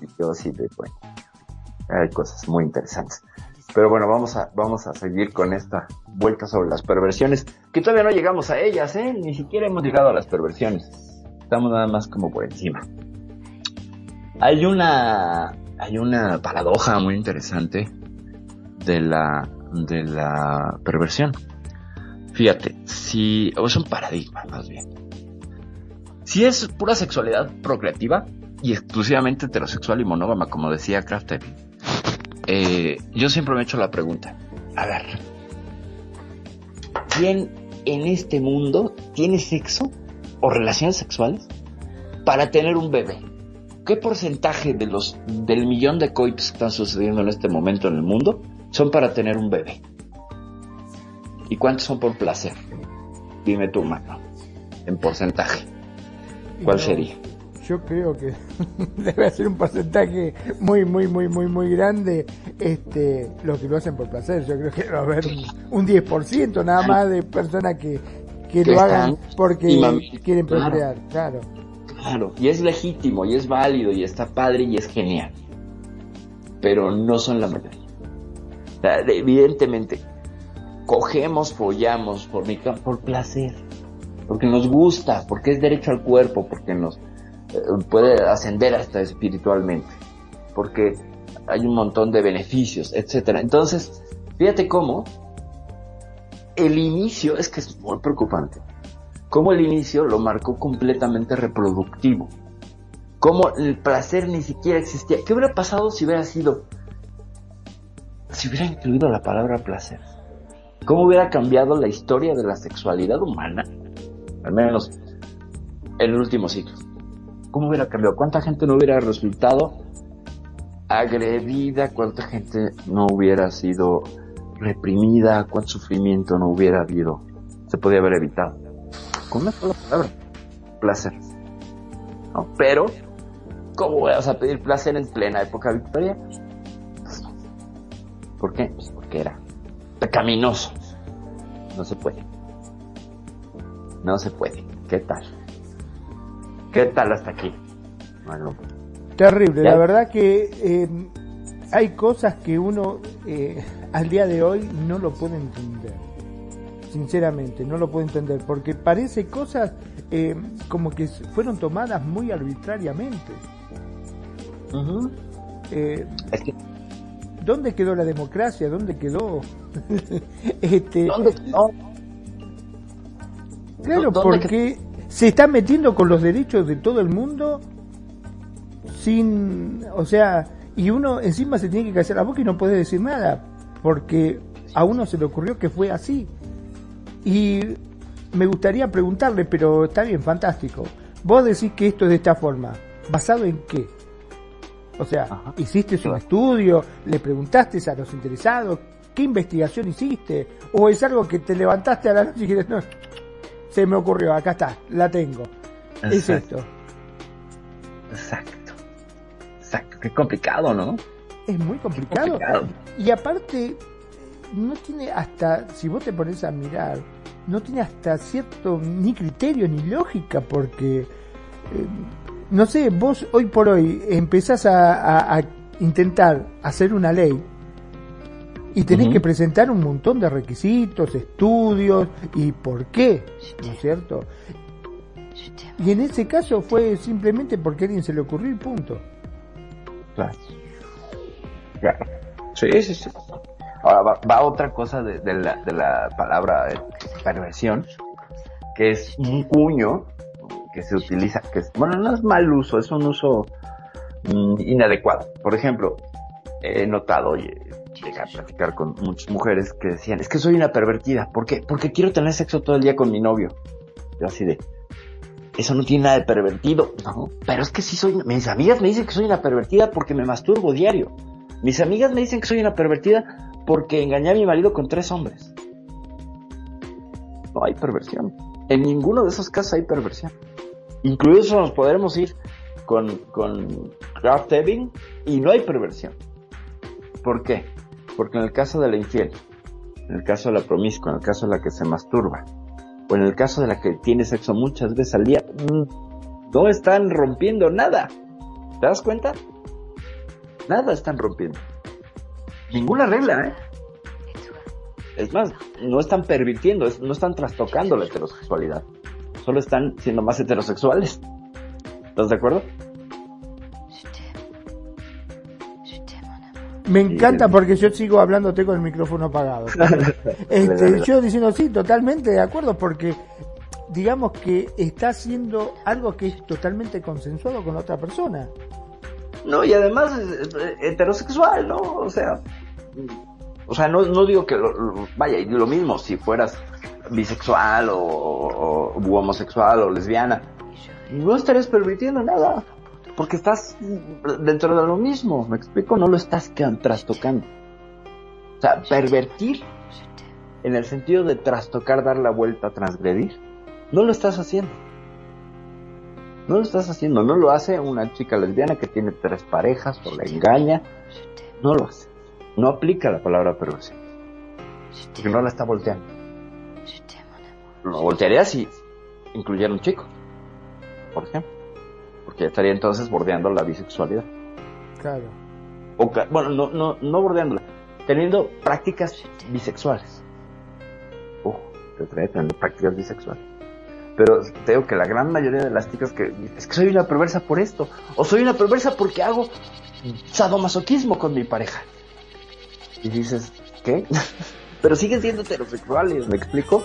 Y yo así de, bueno, hay cosas muy interesantes. Pero bueno, vamos a, vamos a seguir con esta vuelta sobre las perversiones, que todavía no llegamos a ellas, ¿eh? Ni siquiera hemos llegado a las perversiones. Estamos nada más como por encima. Hay una, hay una paradoja muy interesante de la, de la perversión. Fíjate, si, o es un paradigma más bien Si es pura sexualidad procreativa y exclusivamente heterosexual y monógama, como decía Crafter, eh, yo siempre me he hecho la pregunta, a ver, ¿quién en este mundo tiene sexo o relaciones sexuales para tener un bebé? ¿Qué porcentaje de los del millón de coitos que están sucediendo en este momento en el mundo son para tener un bebé? ¿Y cuántos son por placer? Dime tú, mano, en porcentaje. ¿Cuál Yo- sería? Yo creo que debe ser un porcentaje muy, muy, muy, muy, muy grande este, los que lo hacen por placer. Yo creo que va a haber un, un 10% nada más de personas que, que Que lo hagan porque quieren procrear. Claro. Claro, y es legítimo, y es válido, y está padre, y es genial. Pero no son la mayoría. Evidentemente, cogemos, follamos por, mi por placer, porque nos gusta, porque es derecho al cuerpo, porque nos eh, puede ascender hasta espiritualmente, porque hay un montón de beneficios, etcétera. Entonces, fíjate cómo el inicio es que es muy preocupante cómo el inicio lo marcó completamente reproductivo. Cómo el placer ni siquiera existía. ¿Qué hubiera pasado si hubiera sido, si hubiera incluido la palabra placer? ¿Cómo hubiera cambiado la historia de la sexualidad humana? Al menos en el último siglo. ¿Cómo hubiera cambiado? ¿Cuánta gente no hubiera resultado agredida? ¿Cuánta gente no hubiera sido reprimida? ¿Cuánto sufrimiento no hubiera habido? Se podía haber evitado con una sola palabra, placer. ¿No? Pero, ¿cómo vas a pedir placer en plena época victoria? ¿Por qué? Pues porque era pecaminoso. No se puede. No se puede. ¿Qué tal? ¿Qué tal hasta aquí? Bueno, Terrible, Ya. la verdad que eh, hay cosas que uno eh, al día de hoy no lo puede entender. Sinceramente, no lo puede entender, porque parece cosas eh, como que fueron tomadas muy arbitrariamente. Eh, es que, ¿Dónde quedó la democracia? ¿Dónde quedó? este, Claro, ¿Dónde porque se está metiendo con los derechos de todo el mundo sin, o sea, y uno encima se tiene que callar la boca y no puede decir nada, porque a uno se le ocurrió que fue así. Y me gustaría preguntarle, pero está bien, fantástico. Vos decís que esto es de esta forma, ¿basado en qué? O sea, Ajá. ¿hiciste un estudio? ¿Le preguntaste a los interesados? ¿Qué investigación hiciste? ¿O es algo que te levantaste a la noche y dijiste, no, se me ocurrió, acá está, la tengo? Es Exacto. esto. Exacto. Exacto. Qué complicado, ¿no? Es muy complicado. Complicado. Y aparte, no tiene hasta, si vos te pones a mirar, no tiene hasta cierto ni criterio ni lógica, porque, eh, no sé, vos hoy por hoy empezás a, a- a intentar hacer una ley y tenés que presentar un montón de requisitos, estudios y por qué, ¿no es cierto? Y en ese caso fue simplemente porque a alguien se le ocurrió y punto. Claro. Claro. Sí, sí, sí. Ahora va, otra cosa de, la, palabra eh, perversión, que es un cuño que se utiliza, que es, bueno, no es mal uso, es un uso mm, inadecuado. Por ejemplo, he notado eh, llegué a platicar con muchas mujeres que decían, es que soy una pervertida, ¿por qué? Porque quiero tener sexo todo el día con mi novio. Yo así de, eso no tiene nada de pervertido, ¿no? Pero es que sí soy, mis amigas me dicen que soy una pervertida porque me masturbo diario. Mis amigas me dicen que soy una pervertida porque engañé a mi marido con tres hombres. No hay perversión. En ninguno de esos casos hay perversión. Incluso nos podremos ir con, con Kraft y no hay perversión. ¿Por qué? Porque en el caso de la infiel, en el caso de la promiscua, en el caso de la que se masturba, o en el caso de la que tiene sexo muchas veces al día, mm, no están rompiendo nada. ¿Te das cuenta? Nada están rompiendo. Ninguna regla, ¿eh? Es más, no están pervirtiendo, no están trastocando la heterosexualidad. Solo están siendo más heterosexuales. ¿Estás de acuerdo? Me encanta porque yo sigo hablándote con el micrófono apagado. Este, yo diciendo sí, totalmente de acuerdo, porque digamos que está haciendo algo que es totalmente consensuado con otra persona. No, y además es, heterosexual, ¿no? O sea, o sea, no, no digo que lo, vaya, y lo mismo si fueras bisexual o, o, homosexual o lesbiana, no estarías permitiendo nada, porque estás dentro de lo mismo, me explico, no lo estás trastocando. O sea, pervertir en el sentido de trastocar, dar la vuelta, transgredir, no lo estás haciendo. No lo estás haciendo, no lo hace una chica lesbiana que tiene tres parejas o la engaña, no lo hace. No aplica la palabra perversión. Porque no la está volteando. Lo voltearía si incluyera un chico, por ejemplo. Porque estaría entonces bordeando la bisexualidad. Claro. O, bueno, no, no, no bordeándola, teniendo prácticas bisexuales. Ojo, te trae teniendo prácticas bisexuales. Pero te digo que la gran mayoría de las chicas que es que soy una perversa por esto, o soy una perversa porque hago sadomasoquismo con mi pareja. Y dices, ¿qué? Pero siguen siendo heterosexuales, ¿me explico?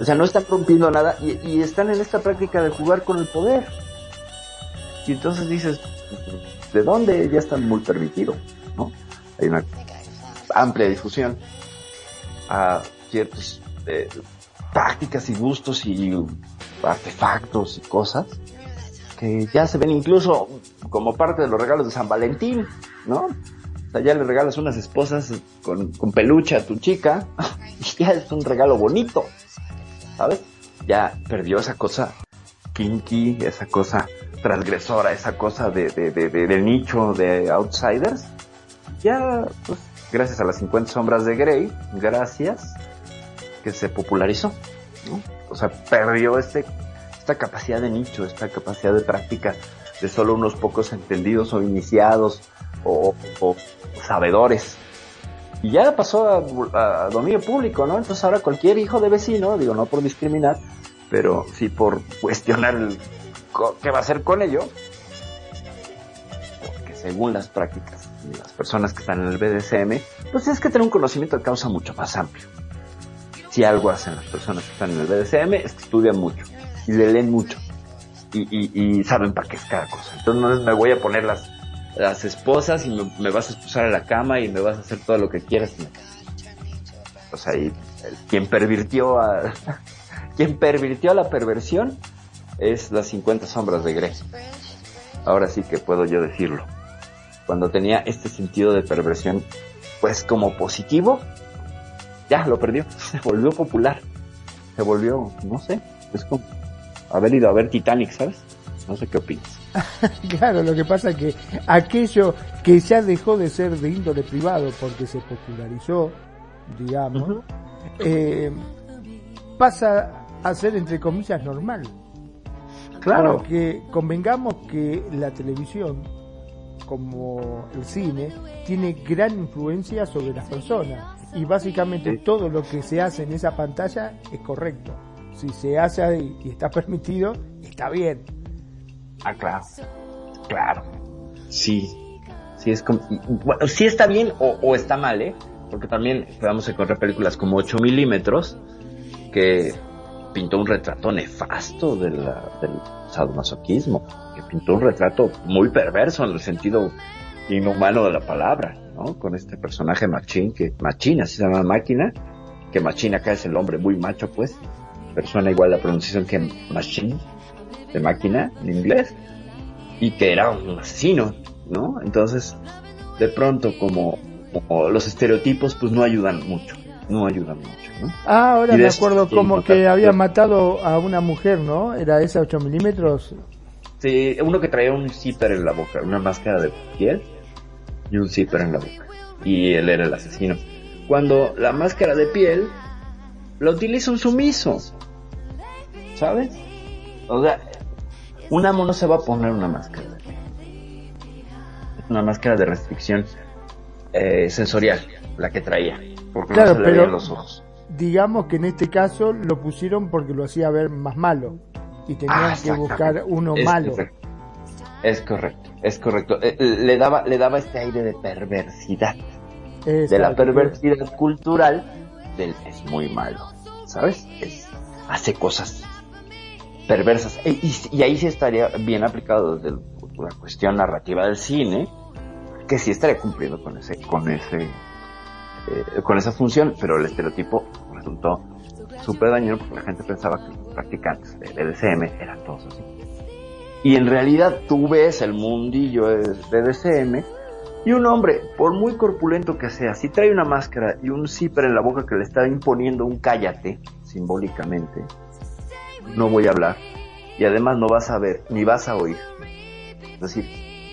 O sea, no están rompiendo nada y, están en esta práctica de jugar con el poder. Y entonces dices, ¿de dónde? Ya están muy permitidos, ¿no? Hay una amplia difusión a ciertas eh, prácticas y gustos y artefactos y cosas que ya se ven incluso como parte de los regalos de San Valentín, ¿no? ya le regalas unas esposas con, con peluche a tu chica y ya es un regalo bonito, ¿sabes? Ya perdió esa cosa kinky, esa cosa transgresora, esa cosa de, de, de, nicho de outsiders. Ya, pues, gracias a las 50 sombras de Grey, gracias, que se popularizó, ¿no? O sea, perdió este, esta capacidad de nicho, esta capacidad de práctica de solo unos pocos entendidos o iniciados o, sabedores. Y ya pasó a, dominio público, ¿no? Entonces ahora cualquier hijo de vecino, digo, no por discriminar, pero sí por cuestionar qué va a hacer con ello, porque según las prácticas y las personas que están en el BDSM, pues es que tener un conocimiento de causa mucho más amplio. Si algo hacen las personas que están en el BDSM es que estudian mucho y le leen mucho y, y saben para qué es cada cosa. Entonces no me voy a poner las las esposas y me, vas a expulsar a la cama y me vas a hacer todo lo que quieras. O sea, y quien pervirtió a, quien pervirtió la perversión es las 50 sombras de Grey. Ahora sí que puedo yo decirlo. Cuando tenía este sentido de perversión, pues como positivo, ya lo perdió. Se volvió popular. Se volvió, no sé, es como haber ido a ver Titanic, ¿sabes? No sé qué opinas. claro, lo que pasa es que aquello que ya dejó de ser de índole privado porque se popularizó, digamos, eh, pasa a ser entre comillas normal. Claro. Porque convengamos que la televisión, como el cine, tiene gran influencia sobre las personas. Y básicamente todo lo que se hace en esa pantalla es correcto. Si se hace ahí y está permitido, está bien Ah, claro. Claro. Sí. Sí, es como, bueno, sí está bien o, está mal, ¿eh? Porque también podemos encontrar películas como 8 milímetros que pintó un retrato nefasto del sadomasoquismo, que pintó un retrato muy perverso en el sentido inhumano de la palabra, ¿no? Con este personaje machín, que machín, así se llama máquina, que machín acá es el hombre muy macho, pues, persona igual la pronunciación que machine, de máquina en inglés y que era un asesino, ¿no? Entonces, de pronto como, los estereotipos pues no ayudan mucho, no ayudan mucho, ¿no? Ah, ahora me acuerdo como que había matado a una mujer, ¿no? Era esa 8 milímetros. Sí, uno que traía un zipper en la boca, una máscara de piel y un zipper en la boca. Y él era el asesino. Cuando la máscara de piel la utiliza un sumiso, ¿sabes? O sea, un amo no se va a poner una máscara. Una máscara de restricción eh, sensorial, la que traía. Porque claro, no se pero los ojos. digamos que en este caso lo pusieron porque lo hacía ver más malo. Y tenían ah, que buscar uno malo. Es correcto, es correcto. Eh, le daba, le daba este aire de perversidad. de la perversidad cultural del es muy malo. ¿Sabes? hace cosas perversas. E, y, ahí sí estaría bien aplicado desde la cuestión narrativa del cine, que sí estaría cumpliendo con ese, con ese, eh, con esa función, pero el estereotipo resultó súper dañino porque la gente pensaba que los practicantes de DCM eran todos así. Y en realidad tú ves el mundillo de DCM y un hombre, por muy corpulento que sea, si trae una máscara y un zipper en la boca que le está imponiendo un cállate, simbólicamente, no voy a hablar. Y además no vas a ver, ni vas a oír. Es decir,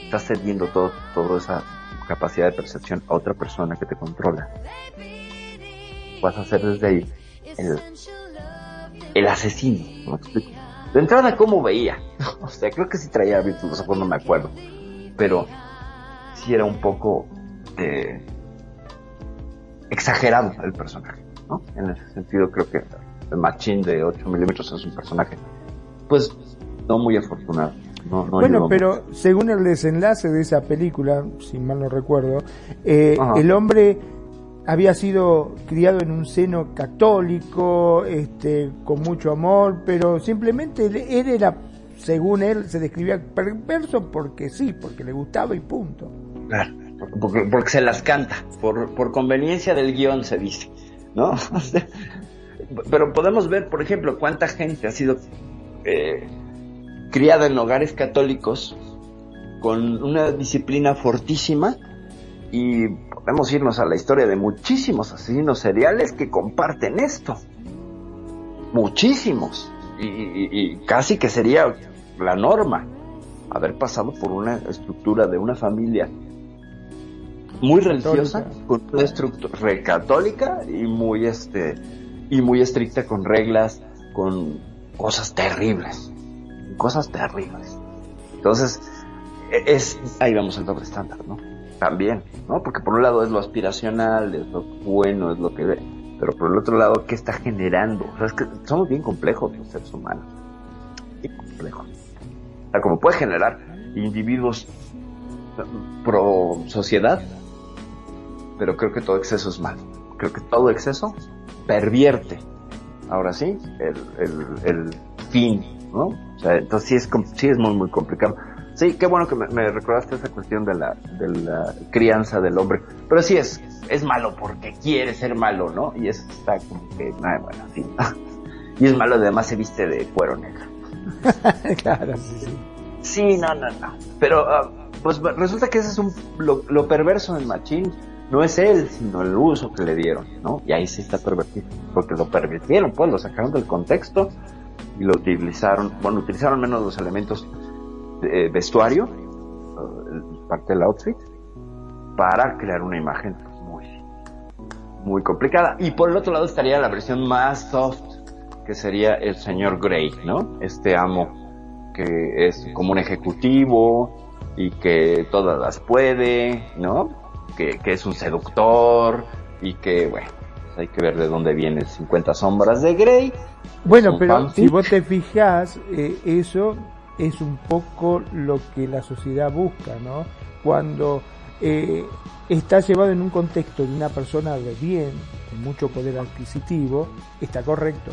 estás cediendo todo, toda esa capacidad de percepción a otra persona que te controla. Vas a ser desde ahí el, el asesino. De entrada, ¿cómo veía? o sea, creo que sí traía virtudes, no me acuerdo. Pero sí era un poco eh, exagerado el personaje, ¿no? En ese sentido creo que el machín de 8 milímetros es un personaje, pues, no muy afortunado. bueno, pero según el desenlace de esa película, si mal no recuerdo, eh, el hombre había sido criado en un seno católico, este, con mucho amor, pero simplemente él era, según él, se describía perverso porque sí, porque le gustaba y punto. Claro, porque, porque se las canta, por, por conveniencia del guion se dice, ¿no? Pero podemos ver, por ejemplo, cuánta gente ha sido eh, criada en hogares católicos con una disciplina fortísima y podemos irnos a la historia de muchísimos asesinos seriales que comparten esto. Muchísimos. y casi que sería la norma haber pasado por una estructura de una familia muy religiosa, con una estructura católica y muy este y muy estricta con reglas, con cosas terribles, cosas terribles. Entonces, e, es ahí vamos al doble estándar, ¿no? También, ¿no? Porque por un lado es lo aspiracional, es lo bueno, es lo que pero por el otro lado, ¿qué está generando? O sea, es que somos bien complejos los seres humanos. Bien complejos. O sea, como puede generar individuos pro sociedad, pero creo que todo exceso es malo. Creo que todo exceso pervierte, ahora sí, el, fin, ¿no? O sea, entonces sí es, sí es muy, muy complicado. Sí, qué bueno que me, recordaste esa cuestión de la, de la crianza del hombre. Pero sí es, es malo porque quiere ser malo, ¿no? Y eso está como que, nada, bueno, sí. y es malo, además se viste de cuero negro. claro, sí, sí. Sí, no, no, no. Pero, ah, pues resulta que ese es un, lo, lo perverso del machín no es él, sino el uso que le dieron, ¿no? Y ahí sí está pervertido, porque lo permitieron, pues lo sacaron del contexto y lo utilizaron, bueno, utilizaron menos los elementos de vestuario, parte del outfit, para crear una imagen muy, muy complicada. Y por el otro lado estaría la versión más soft, que sería el señor Grey, ¿no? Este amo que es como un ejecutivo y que todas las puede, ¿no? que, es un seductor y que, bueno, pues hay que ver de dónde vienen 50 sombras de Grey. Bueno, pero si vos te fijas, eh, eso es un poco lo que la sociedad busca, ¿no? Cuando eh, está llevado en un contexto de una persona de bien, con mucho poder adquisitivo, está correcto.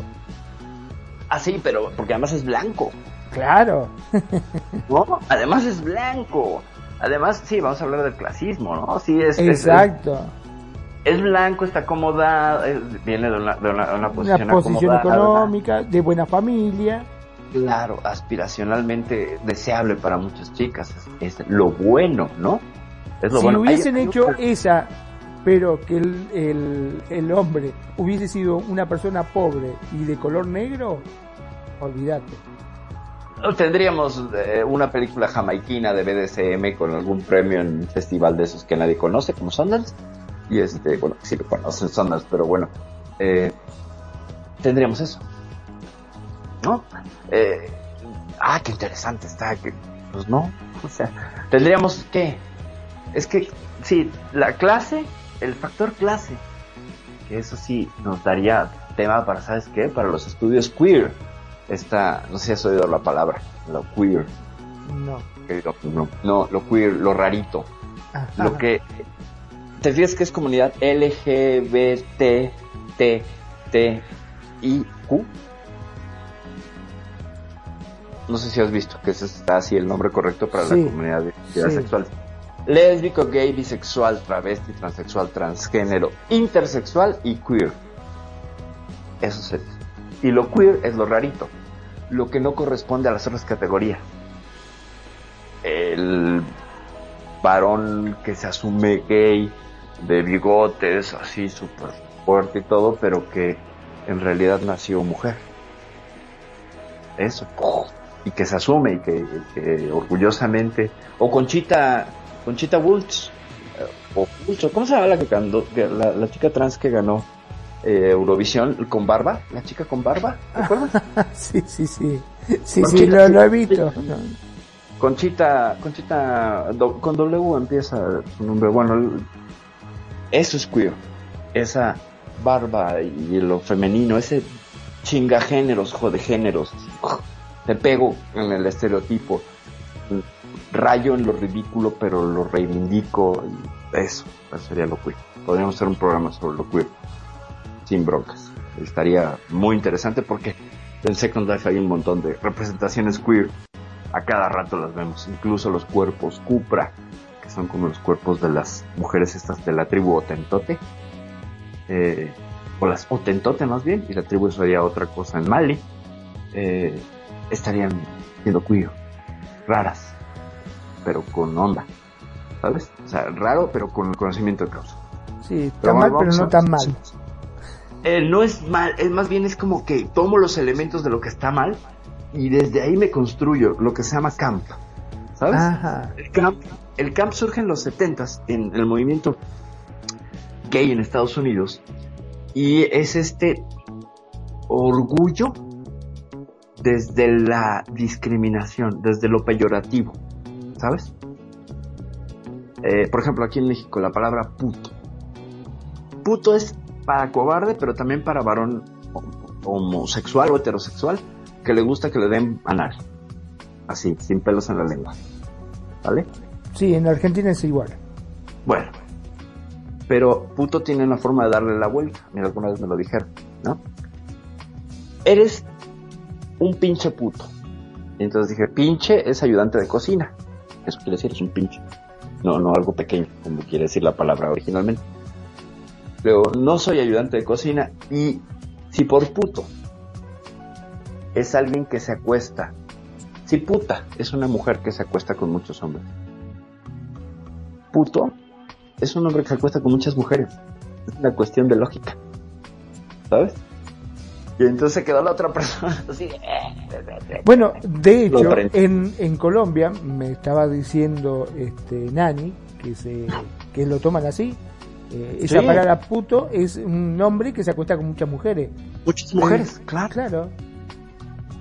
Ah, sí, pero porque además es blanco. Claro. no, además es blanco. Además, sí, vamos a hablar del clasismo, ¿no? Sí, es. Exacto. Es, blanco, está acomodado, viene de una, de una, posición, una posición económica, de buena familia. Claro, aspiracionalmente deseable para muchas chicas. Es, lo bueno, ¿no? Es lo si hubiesen hecho esa, pero que el, el, el hombre hubiese sido una persona pobre y de color negro, olvídate. Tendríamos eh, una película jamaiquina de BDSM con algún premio en un festival de esos que nadie conoce, como Sundance. Y este, bueno, sí lo conocen Sundance, pero bueno, eh, tendríamos eso. ¿No? Eh, ah, qué interesante está. Que, pues no, o sea, tendríamos que, es que, sí, la clase, el factor clase, que eso sí nos daría tema para, ¿sabes qué? Para los estudios queer esta, no sé si has oído la palabra, lo queer. No. No, no lo queer, lo rarito. Lo que, ¿te fijas que es comunidad LGBTTIQ? No sé si has visto que ese está así el nombre correcto para Sí. la comunidad de identidad Sí. sexual. Lésbico, gay, bisexual, travesti, transexual, transgénero, intersexual y queer. Eso es Y lo queer es lo rarito, lo que no corresponde a las otras categorías. El varón que se asume gay, de bigotes, así súper fuerte y todo, pero que en realidad nació mujer. Eso. Y que se asume y que, que orgullosamente. O Conchita, Conchita Wultz. eh, O Wultz, ¿cómo se llama la que ganó, la, la chica trans que ganó eh, Eurovisión con barba? La chica con barba, ¿te acuerdas? sí, sí, sí. Sí, sí, Conchita, lo, sí. lo he visto. Conchita, Conchita, do- con W empieza su nombre. Bueno, eso es queer. Esa barba y lo femenino, ese chingagéneros, jodegéneros. Te pego en el estereotipo. Rayo en lo ridículo, pero lo reivindico. Y eso, eso sería lo queer. Podríamos hacer un programa sobre lo queer. Sin broncas. Estaría muy interesante porque en Second Life hay un montón de representaciones queer a cada rato las vemos, incluso los cuerpos Cupra, que son como los cuerpos de las mujeres estas de la tribu Otentote, eh, o las Otentote más bien, y la tribu sería otra cosa en Mali, eh, estarían siendo queer, raras, pero con onda, ¿sabes? O sea, raro, pero con conocimiento de causa. Sí, está Pero mal, pero no a- tan mal. Eh, no es mal, es más bien es como que tomo los elementos de lo que está mal y desde ahí me construyo lo que se llama camp, ¿sabes? Ajá. El camp, el camp surge en los 70s en el movimiento gay en Estados Unidos y es este orgullo desde la discriminación, desde lo peyorativo, ¿sabes? Eh, por ejemplo, aquí en México la palabra puto. Puto es para cobarde, pero también para varón homosexual o heterosexual que le gusta que le den anal. Así, sin pelos en la lengua. ¿Vale? Sí, en Argentina es igual. Bueno. Pero puto tiene una forma de darle la vuelta. Mira, alguna vez me lo dijeron, ¿no? Eres un pinche puto. Entonces dije, pinche es ayudante de cocina. Eso quiere decir, es un pinche. No, no algo pequeño, como quiere decir la palabra originalmente. Pero no soy ayudante de cocina y si por puto es alguien que se acuesta, si puta es una mujer que se acuesta con muchos hombres, puto es un hombre que se acuesta con muchas mujeres. Es una cuestión de lógica. ¿Sabes? Y entonces quedó la otra persona así. eh, Bueno, de hecho, en, en Colombia me estaba diciendo este Nani que se que lo toman así. Eh, esa Sí. palabra puto es un nombre que se acuesta con muchas mujeres. Muchas mujeres, claro. Claro.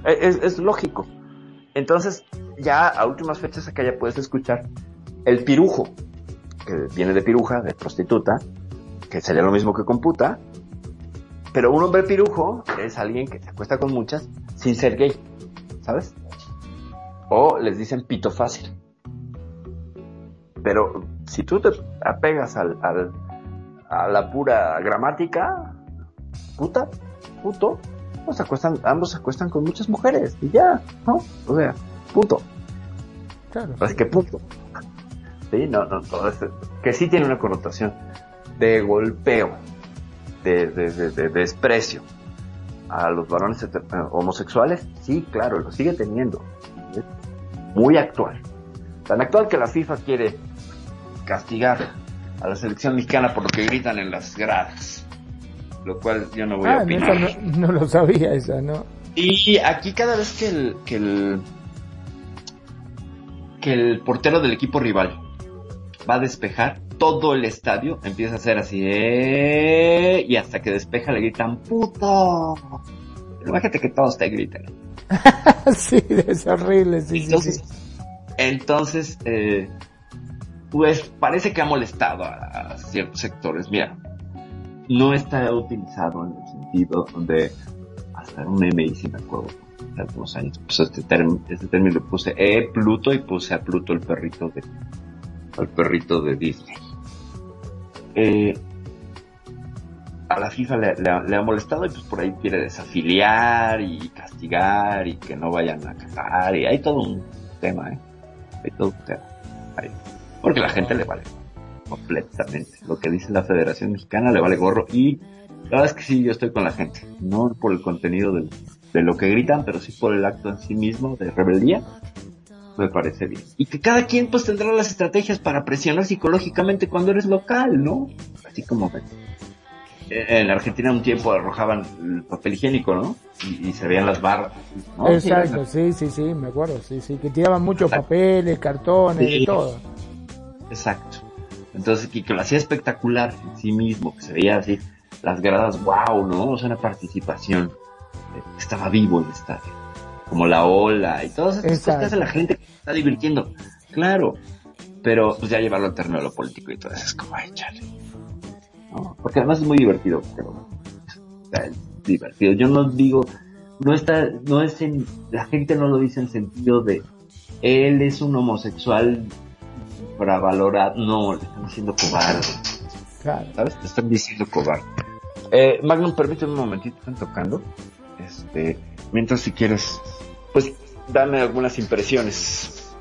Es, es lógico. Entonces, ya a últimas fechas acá ya puedes escuchar el pirujo, que viene de piruja, de prostituta, que sería lo mismo que con puta. Pero un hombre pirujo es alguien que se acuesta con muchas sin ser gay, ¿sabes? O les dicen pito fácil. Pero si tú te apegas al, al- a la pura gramática, puta, puto, pues se acuestan, ambos se acuestan con muchas mujeres y ya, ¿no? O sea, punto. Claro. Es que punto. Sí, no, no, todo esto, que sí tiene una connotación de golpeo, de, de, de- de desprecio a los varones eh, homosexuales, sí, claro, lo sigue teniendo. Es muy actual. Tan actual que la FIFA quiere castigar a la selección mexicana por lo que gritan en las gradas. Lo cual yo no voy a Ah, opinar. esa no, no lo sabía esa, ¿no? Y aquí cada vez que el, que el que el portero del equipo rival va a despejar, todo el estadio empieza a hacer así, "Eh", y hasta que despeja le gritan ¡Puto! Imagínate que todos te griten. sí, es horrible, sí, sí, Entonces, sí. entonces eh, pues parece que ha molestado a, a ciertos sectores. Mira, no está utilizado en el sentido de hasta un meme hice, me acuerdo, hace algunos años. Pues este, term- este término le puse eh, Pluto y puse a Pluto el perrito de al perrito de Disney. Eh, a la FIFA le, ha molestado y pues por ahí quiere desafiliar y castigar y que no vayan a Qatar y hay todo un tema, ¿eh? Hay todo un tema. Porque la gente le vale completamente. Lo que dice la Federación Mexicana le vale gorro y la verdad es que sí, yo estoy con la gente. No por el contenido de lo que gritan, pero sí por el acto en sí mismo de rebeldía. Me parece bien. Y que cada quien pues tendrá las estrategias para presionar psicológicamente cuando eres local, ¿no? Así como en Argentina un tiempo arrojaban el papel higiénico, ¿no? Y, se veían las barras. Exacto, sí, sí, sí, me acuerdo, sí, sí, que tiraban muchos papeles, cartones, y todo. Exacto. Entonces, que, lo hacía espectacular en sí mismo, que se veía así, las gradas, wow, ¿no? O sea, una participación. Eh, estaba vivo el estadio. Como la ola y todas esas cosas que hace la gente que está divirtiendo. Claro. Pero, pues ya llevarlo al terreno de lo político y todo eso es como, ay, chale. Porque además es muy divertido, pero divertido. Yo no digo, no está, no es en, la gente no lo dice en sentido de él es un homosexual para valorar, no, le están diciendo cobarde. ¿Sabes? Te están diciendo cobarde. Eh, Magnum, permíteme un momentito, están tocando. Este, mientras si quieres, pues dame algunas impresiones.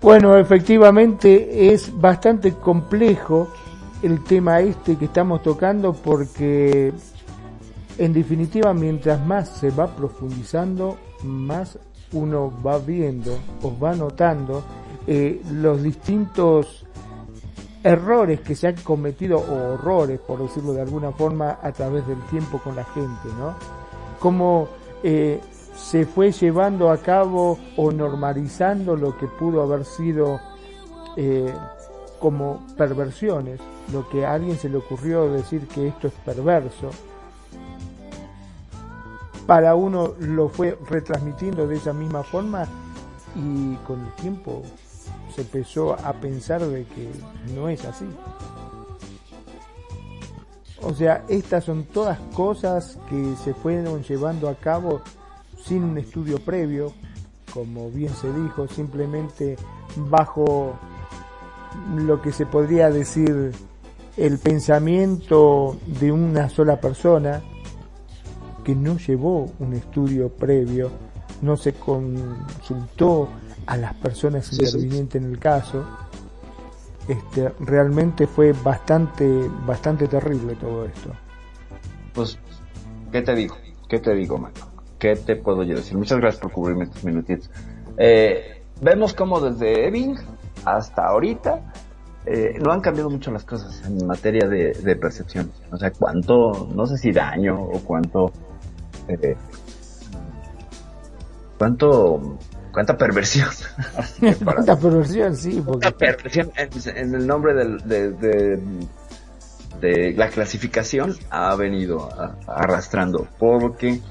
Bueno, efectivamente es bastante complejo el tema este que estamos tocando porque en definitiva mientras más se va profundizando, más uno va viendo o va notando eh, los distintos errores que se han cometido o horrores, por decirlo de alguna forma, a través del tiempo con la gente, ¿no? Cómo eh, se fue llevando a cabo o normalizando lo que pudo haber sido eh, como perversiones, lo que a alguien se le ocurrió decir que esto es perverso, para uno lo fue retransmitiendo de esa misma forma y con el tiempo se empezó a pensar de que no es así. O sea, estas son todas cosas que se fueron llevando a cabo sin un estudio previo, como bien se dijo, simplemente bajo lo que se podría decir el pensamiento de una sola persona que no llevó un estudio previo, no se consultó a las personas intervinientes en el caso. Este, realmente fue bastante, bastante terrible todo esto. Pues, ¿qué te digo? ¿Qué te digo, Mato? ¿Qué te puedo yo decir? Muchas gracias por cubrirme estos minutitos. Eh, vemos como desde Eving hasta ahorita eh, no han cambiado mucho las cosas en materia de, percepción. O sea, cuánto, no sé si daño o cuánto, eh, cuánto, cuánta perversión. cuánta perversión, sí. Porque... perversión en, el nombre de, de, de, la clasificación ha venido arrastrando. Porque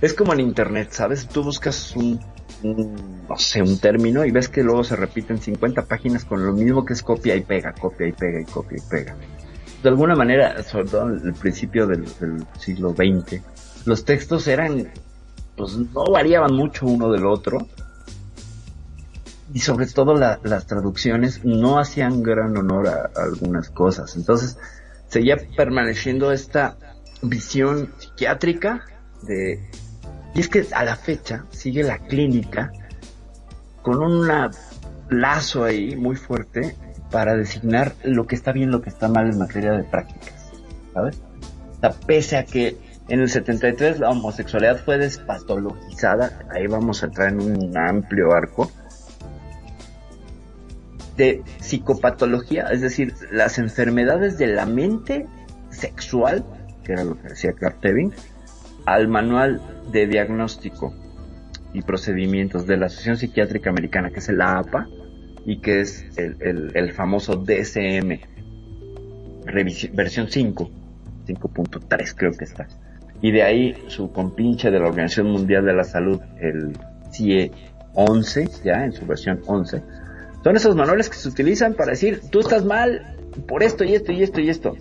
es como en internet, ¿sabes? Tú buscas un no sé, un término y ves que luego se repiten 50 páginas con lo mismo que es copia y pega, copia y pega y copia y pega. De alguna manera, sobre todo en el principio del, siglo XX, los textos eran, pues no variaban mucho uno del otro y sobre todo las traducciones no hacían gran honor a algunas cosas. Entonces, seguía permaneciendo esta visión psiquiátrica de y es que a la fecha sigue la clínica con un lazo ahí muy fuerte para designar lo que está bien, lo que está mal en materia de prácticas, ¿sabes? O sea, pese a que en el 73 la homosexualidad fue despatologizada, ahí vamos a entrar en un amplio arco de psicopatología, es decir, las enfermedades de la mente sexual, que era lo que decía Tevin, al Manual de Diagnóstico y Procedimientos de la Asociación Psiquiátrica Americana, que es el APA, y que es el, famoso DSM, versión 5, 5.3 creo que está. Y de ahí su compinche de la Organización Mundial de la Salud, el CIE 11, ya en su versión 11. Son esos manuales que se utilizan para decir, tú estás mal por esto y esto y esto y esto.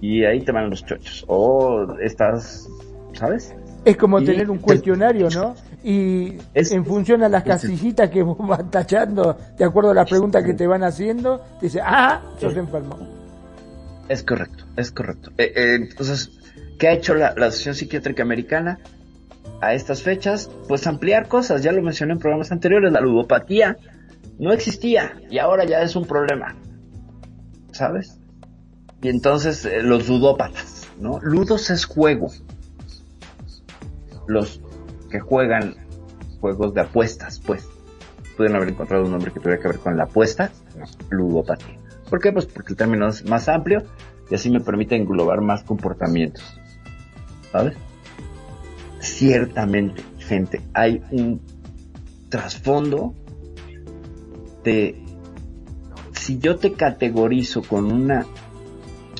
Y ahí te van los chochos. O estás ¿sabes? Es como tener un cuestionario, ¿no? Y en función a las casillitas que vos vas tachando, de acuerdo a las preguntas que te van haciendo, te dice, ah, sos enfermo. Es correcto, es correcto. Eh, eh, entonces, ¿qué ha hecho la, la Asociación Psiquiátrica Americana a estas fechas? Pues ampliar cosas, ya lo mencioné en programas anteriores, la ludopatía no existía y ahora ya es un problema, ¿sabes? Y entonces eh, los ludópatas, ¿no? Ludos es juego. Los que juegan juegos de apuestas, pues, pueden haber encontrado un nombre que tuviera que ver con la apuesta, ludopatía. ¿Por qué? Pues porque el término es más amplio y así me permite englobar más comportamientos. ¿Sabes? Ciertamente, gente, hay un trasfondo de si yo te categorizo con una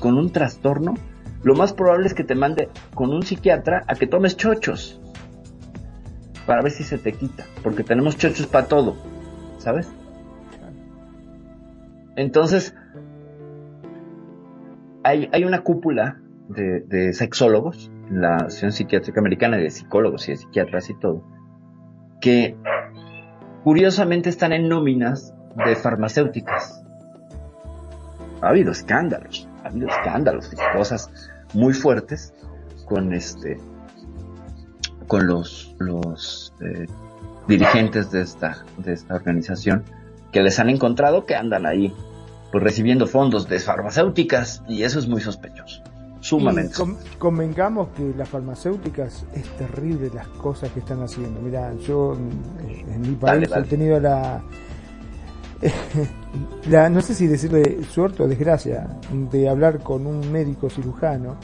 con un trastorno, lo más probable es que te mande con un psiquiatra a que tomes chochos para ver si se te quita, porque tenemos chochos para todo, ¿sabes? Entonces, hay, hay una cúpula de, de sexólogos en la Asociación Psiquiátrica Americana, de psicólogos y de psiquiatras y todo, que curiosamente están en nóminas de farmacéuticas. Ha habido escándalos, ha habido escándalos y cosas muy fuertes con este con los los eh, dirigentes de esta de esta organización que les han encontrado que andan ahí pues recibiendo fondos de farmacéuticas y eso es muy sospechoso sumamente Y convengamos que las farmacéuticas es terrible las cosas que están haciendo. Mira, yo en mi país Dale, dale. he tenido la, la, no sé si decirle suerte o desgracia, de hablar con un médico cirujano,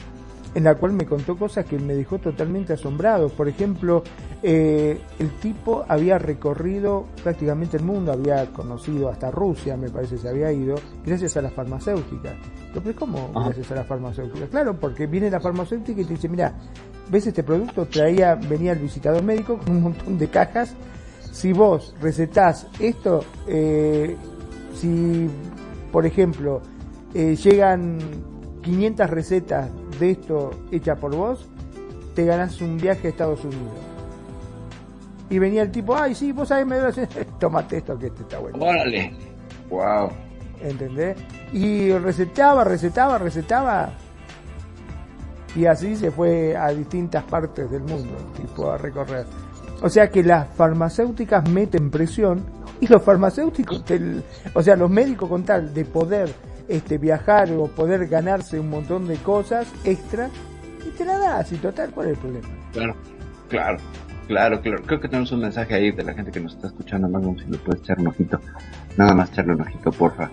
en la cual me contó cosas que me dejó totalmente asombrado. Por ejemplo, eh, el tipo había recorrido prácticamente el mundo, había conocido hasta Rusia, me parece se había ido, gracias a las farmacéuticas. Pero ¿cómo Ajá. gracias a las farmacéuticas? Claro, porque viene la farmacéutica y te dice, mira, ¿ves este producto? Traía, venía el visitador médico con un montón de cajas. Si vos recetás esto, eh, si, por ejemplo, eh, llegan 500 recetas de esto hecha por vos, te ganás un viaje a Estados Unidos. Y venía el tipo, ay, sí, vos sabés, me Tómate esto que este está bueno. órale wow ¿entendés? Y recetaba, recetaba, recetaba. Y así se fue a distintas partes del mundo, tipo a recorrer. O sea que las farmacéuticas meten presión y los farmacéuticos, del- o sea, los médicos con tal de poder este, viajar o poder ganarse un montón de cosas extra, y te la das, y total, ¿cuál es el problema? Claro, claro, claro, claro. Creo que tenemos un mensaje ahí de la gente que nos está escuchando, Magnum, si le puedes echar un ojito. Nada más echarle un ojito, porfa.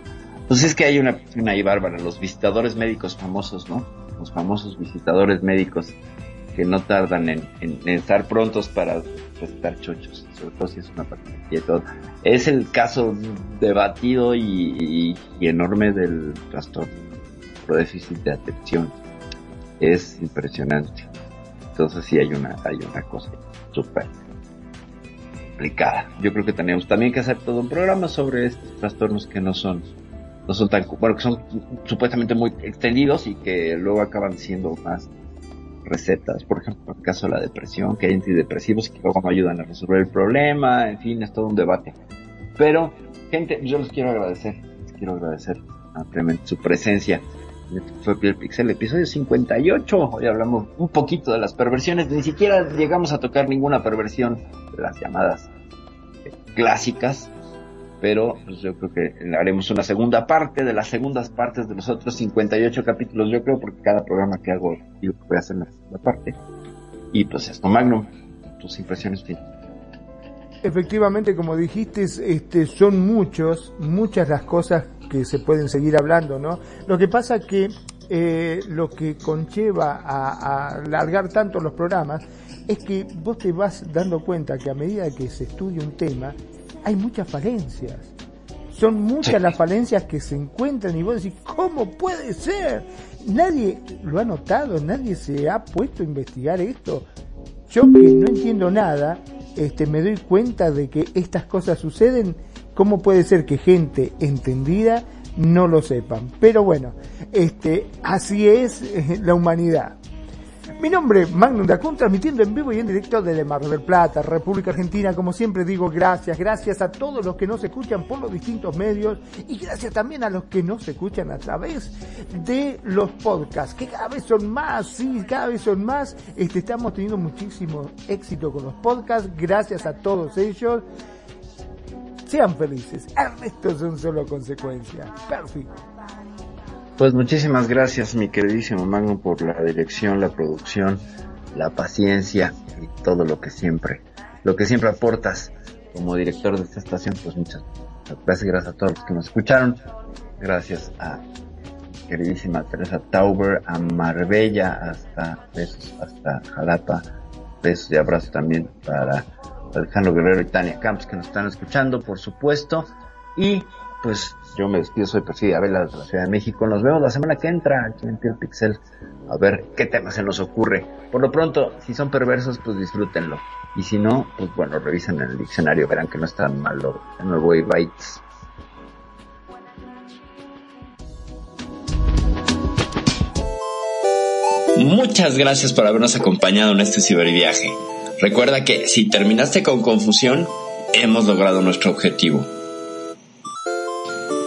Pues es que hay una, una ahí bárbara, los visitadores médicos famosos, ¿no? Los famosos visitadores médicos que no tardan en, en- estar prontos para recetar chochos, es una patología y todo. Es el caso debatido y enorme del trastorno por déficit de atención. Es impresionante. Entonces sí hay una, hay una cosa súper complicada. Yo creo que tenemos también que hacer todo un programa sobre estos trastornos que no son, no son tan, bueno, que son supuestamente muy extendidos y que luego acaban siendo más recetas. Por ejemplo, en el caso de la depresión, que hay antidepresivos que luego no ayudan a resolver el problema, en fin, es todo un debate. Pero, gente, yo les quiero agradecer, les quiero agradecer ampliamente su presencia. Fue Piel Pixel, episodio 58. Hoy hablamos un poquito de las perversiones. Ni siquiera llegamos a tocar ninguna perversión las llamadas eh, clásicas. Pero pues, yo creo que haremos una segunda parte de las segundas partes de los otros 58 capítulos. Yo creo porque cada programa que hago, que voy a hacer la segunda parte. Y pues esto, Magnum, tus impresiones finales. Efectivamente, como dijiste, este, son muchos, muchas las cosas que se pueden seguir hablando, ¿no? Lo que pasa que eh, lo que conlleva a, a alargar tanto los programas es que vos te vas dando cuenta que a medida que se estudia un tema, hay muchas falencias. Son muchas Sí. las falencias que se encuentran y vos decís, ¿cómo puede ser? Nadie lo ha notado, nadie se ha puesto a investigar esto. Yo que no entiendo nada, este, me doy cuenta de que estas cosas suceden. ¿Cómo puede ser que gente entendida no lo sepan? Pero bueno, este, así es eh, la humanidad. Mi nombre es Magnum Dacun, transmitiendo en vivo y en directo desde Mar del Plata, República Argentina. Como siempre digo, gracias, gracias a todos los que nos escuchan por los distintos medios y gracias también a los que nos escuchan a través de los podcasts, que cada vez son más, sí, cada vez son más. Este, estamos teniendo muchísimo éxito con los podcasts, gracias a todos ellos. Sean felices, el resto son solo consecuencias. Perfecto. Pues muchísimas gracias, mi queridísimo Magnum, por la dirección, la producción, la paciencia y todo lo que siempre, lo que siempre aportas como director de esta estación. Pues muchas gracias, gracias a todos los que nos escucharon. Gracias a queridísima Teresa Tauber, a Marbella, hasta besos, hasta Jalapa. Besos y abrazos también para Alejandro Guerrero y Tania Camps que nos están escuchando, por supuesto. Y pues yo me despido, soy Percy Abela de la Ciudad de México. Nos vemos la semana que entra aquí en Piel Pixel a ver qué tema se nos ocurre. Por lo pronto, si son perversos, pues disfrútenlo. Y si no, pues bueno, revisen en el diccionario, verán que no es tan malo el nuevo bytes. Muchas gracias por habernos acompañado en este ciberviaje. Recuerda que si terminaste con confusión, hemos logrado nuestro objetivo.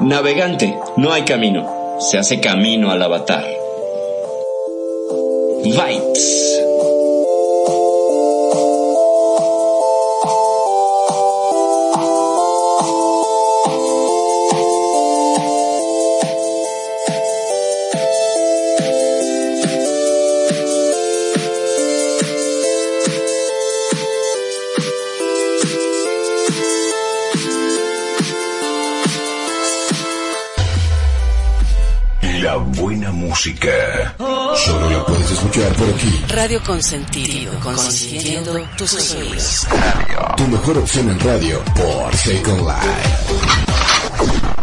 navegante, no hay camino, se hace camino al avatar. Bytes. música. Solo la puedes escuchar por aquí. Radio Consentido, consintiendo tus oídos. Tu mejor opción en radio por Second Life.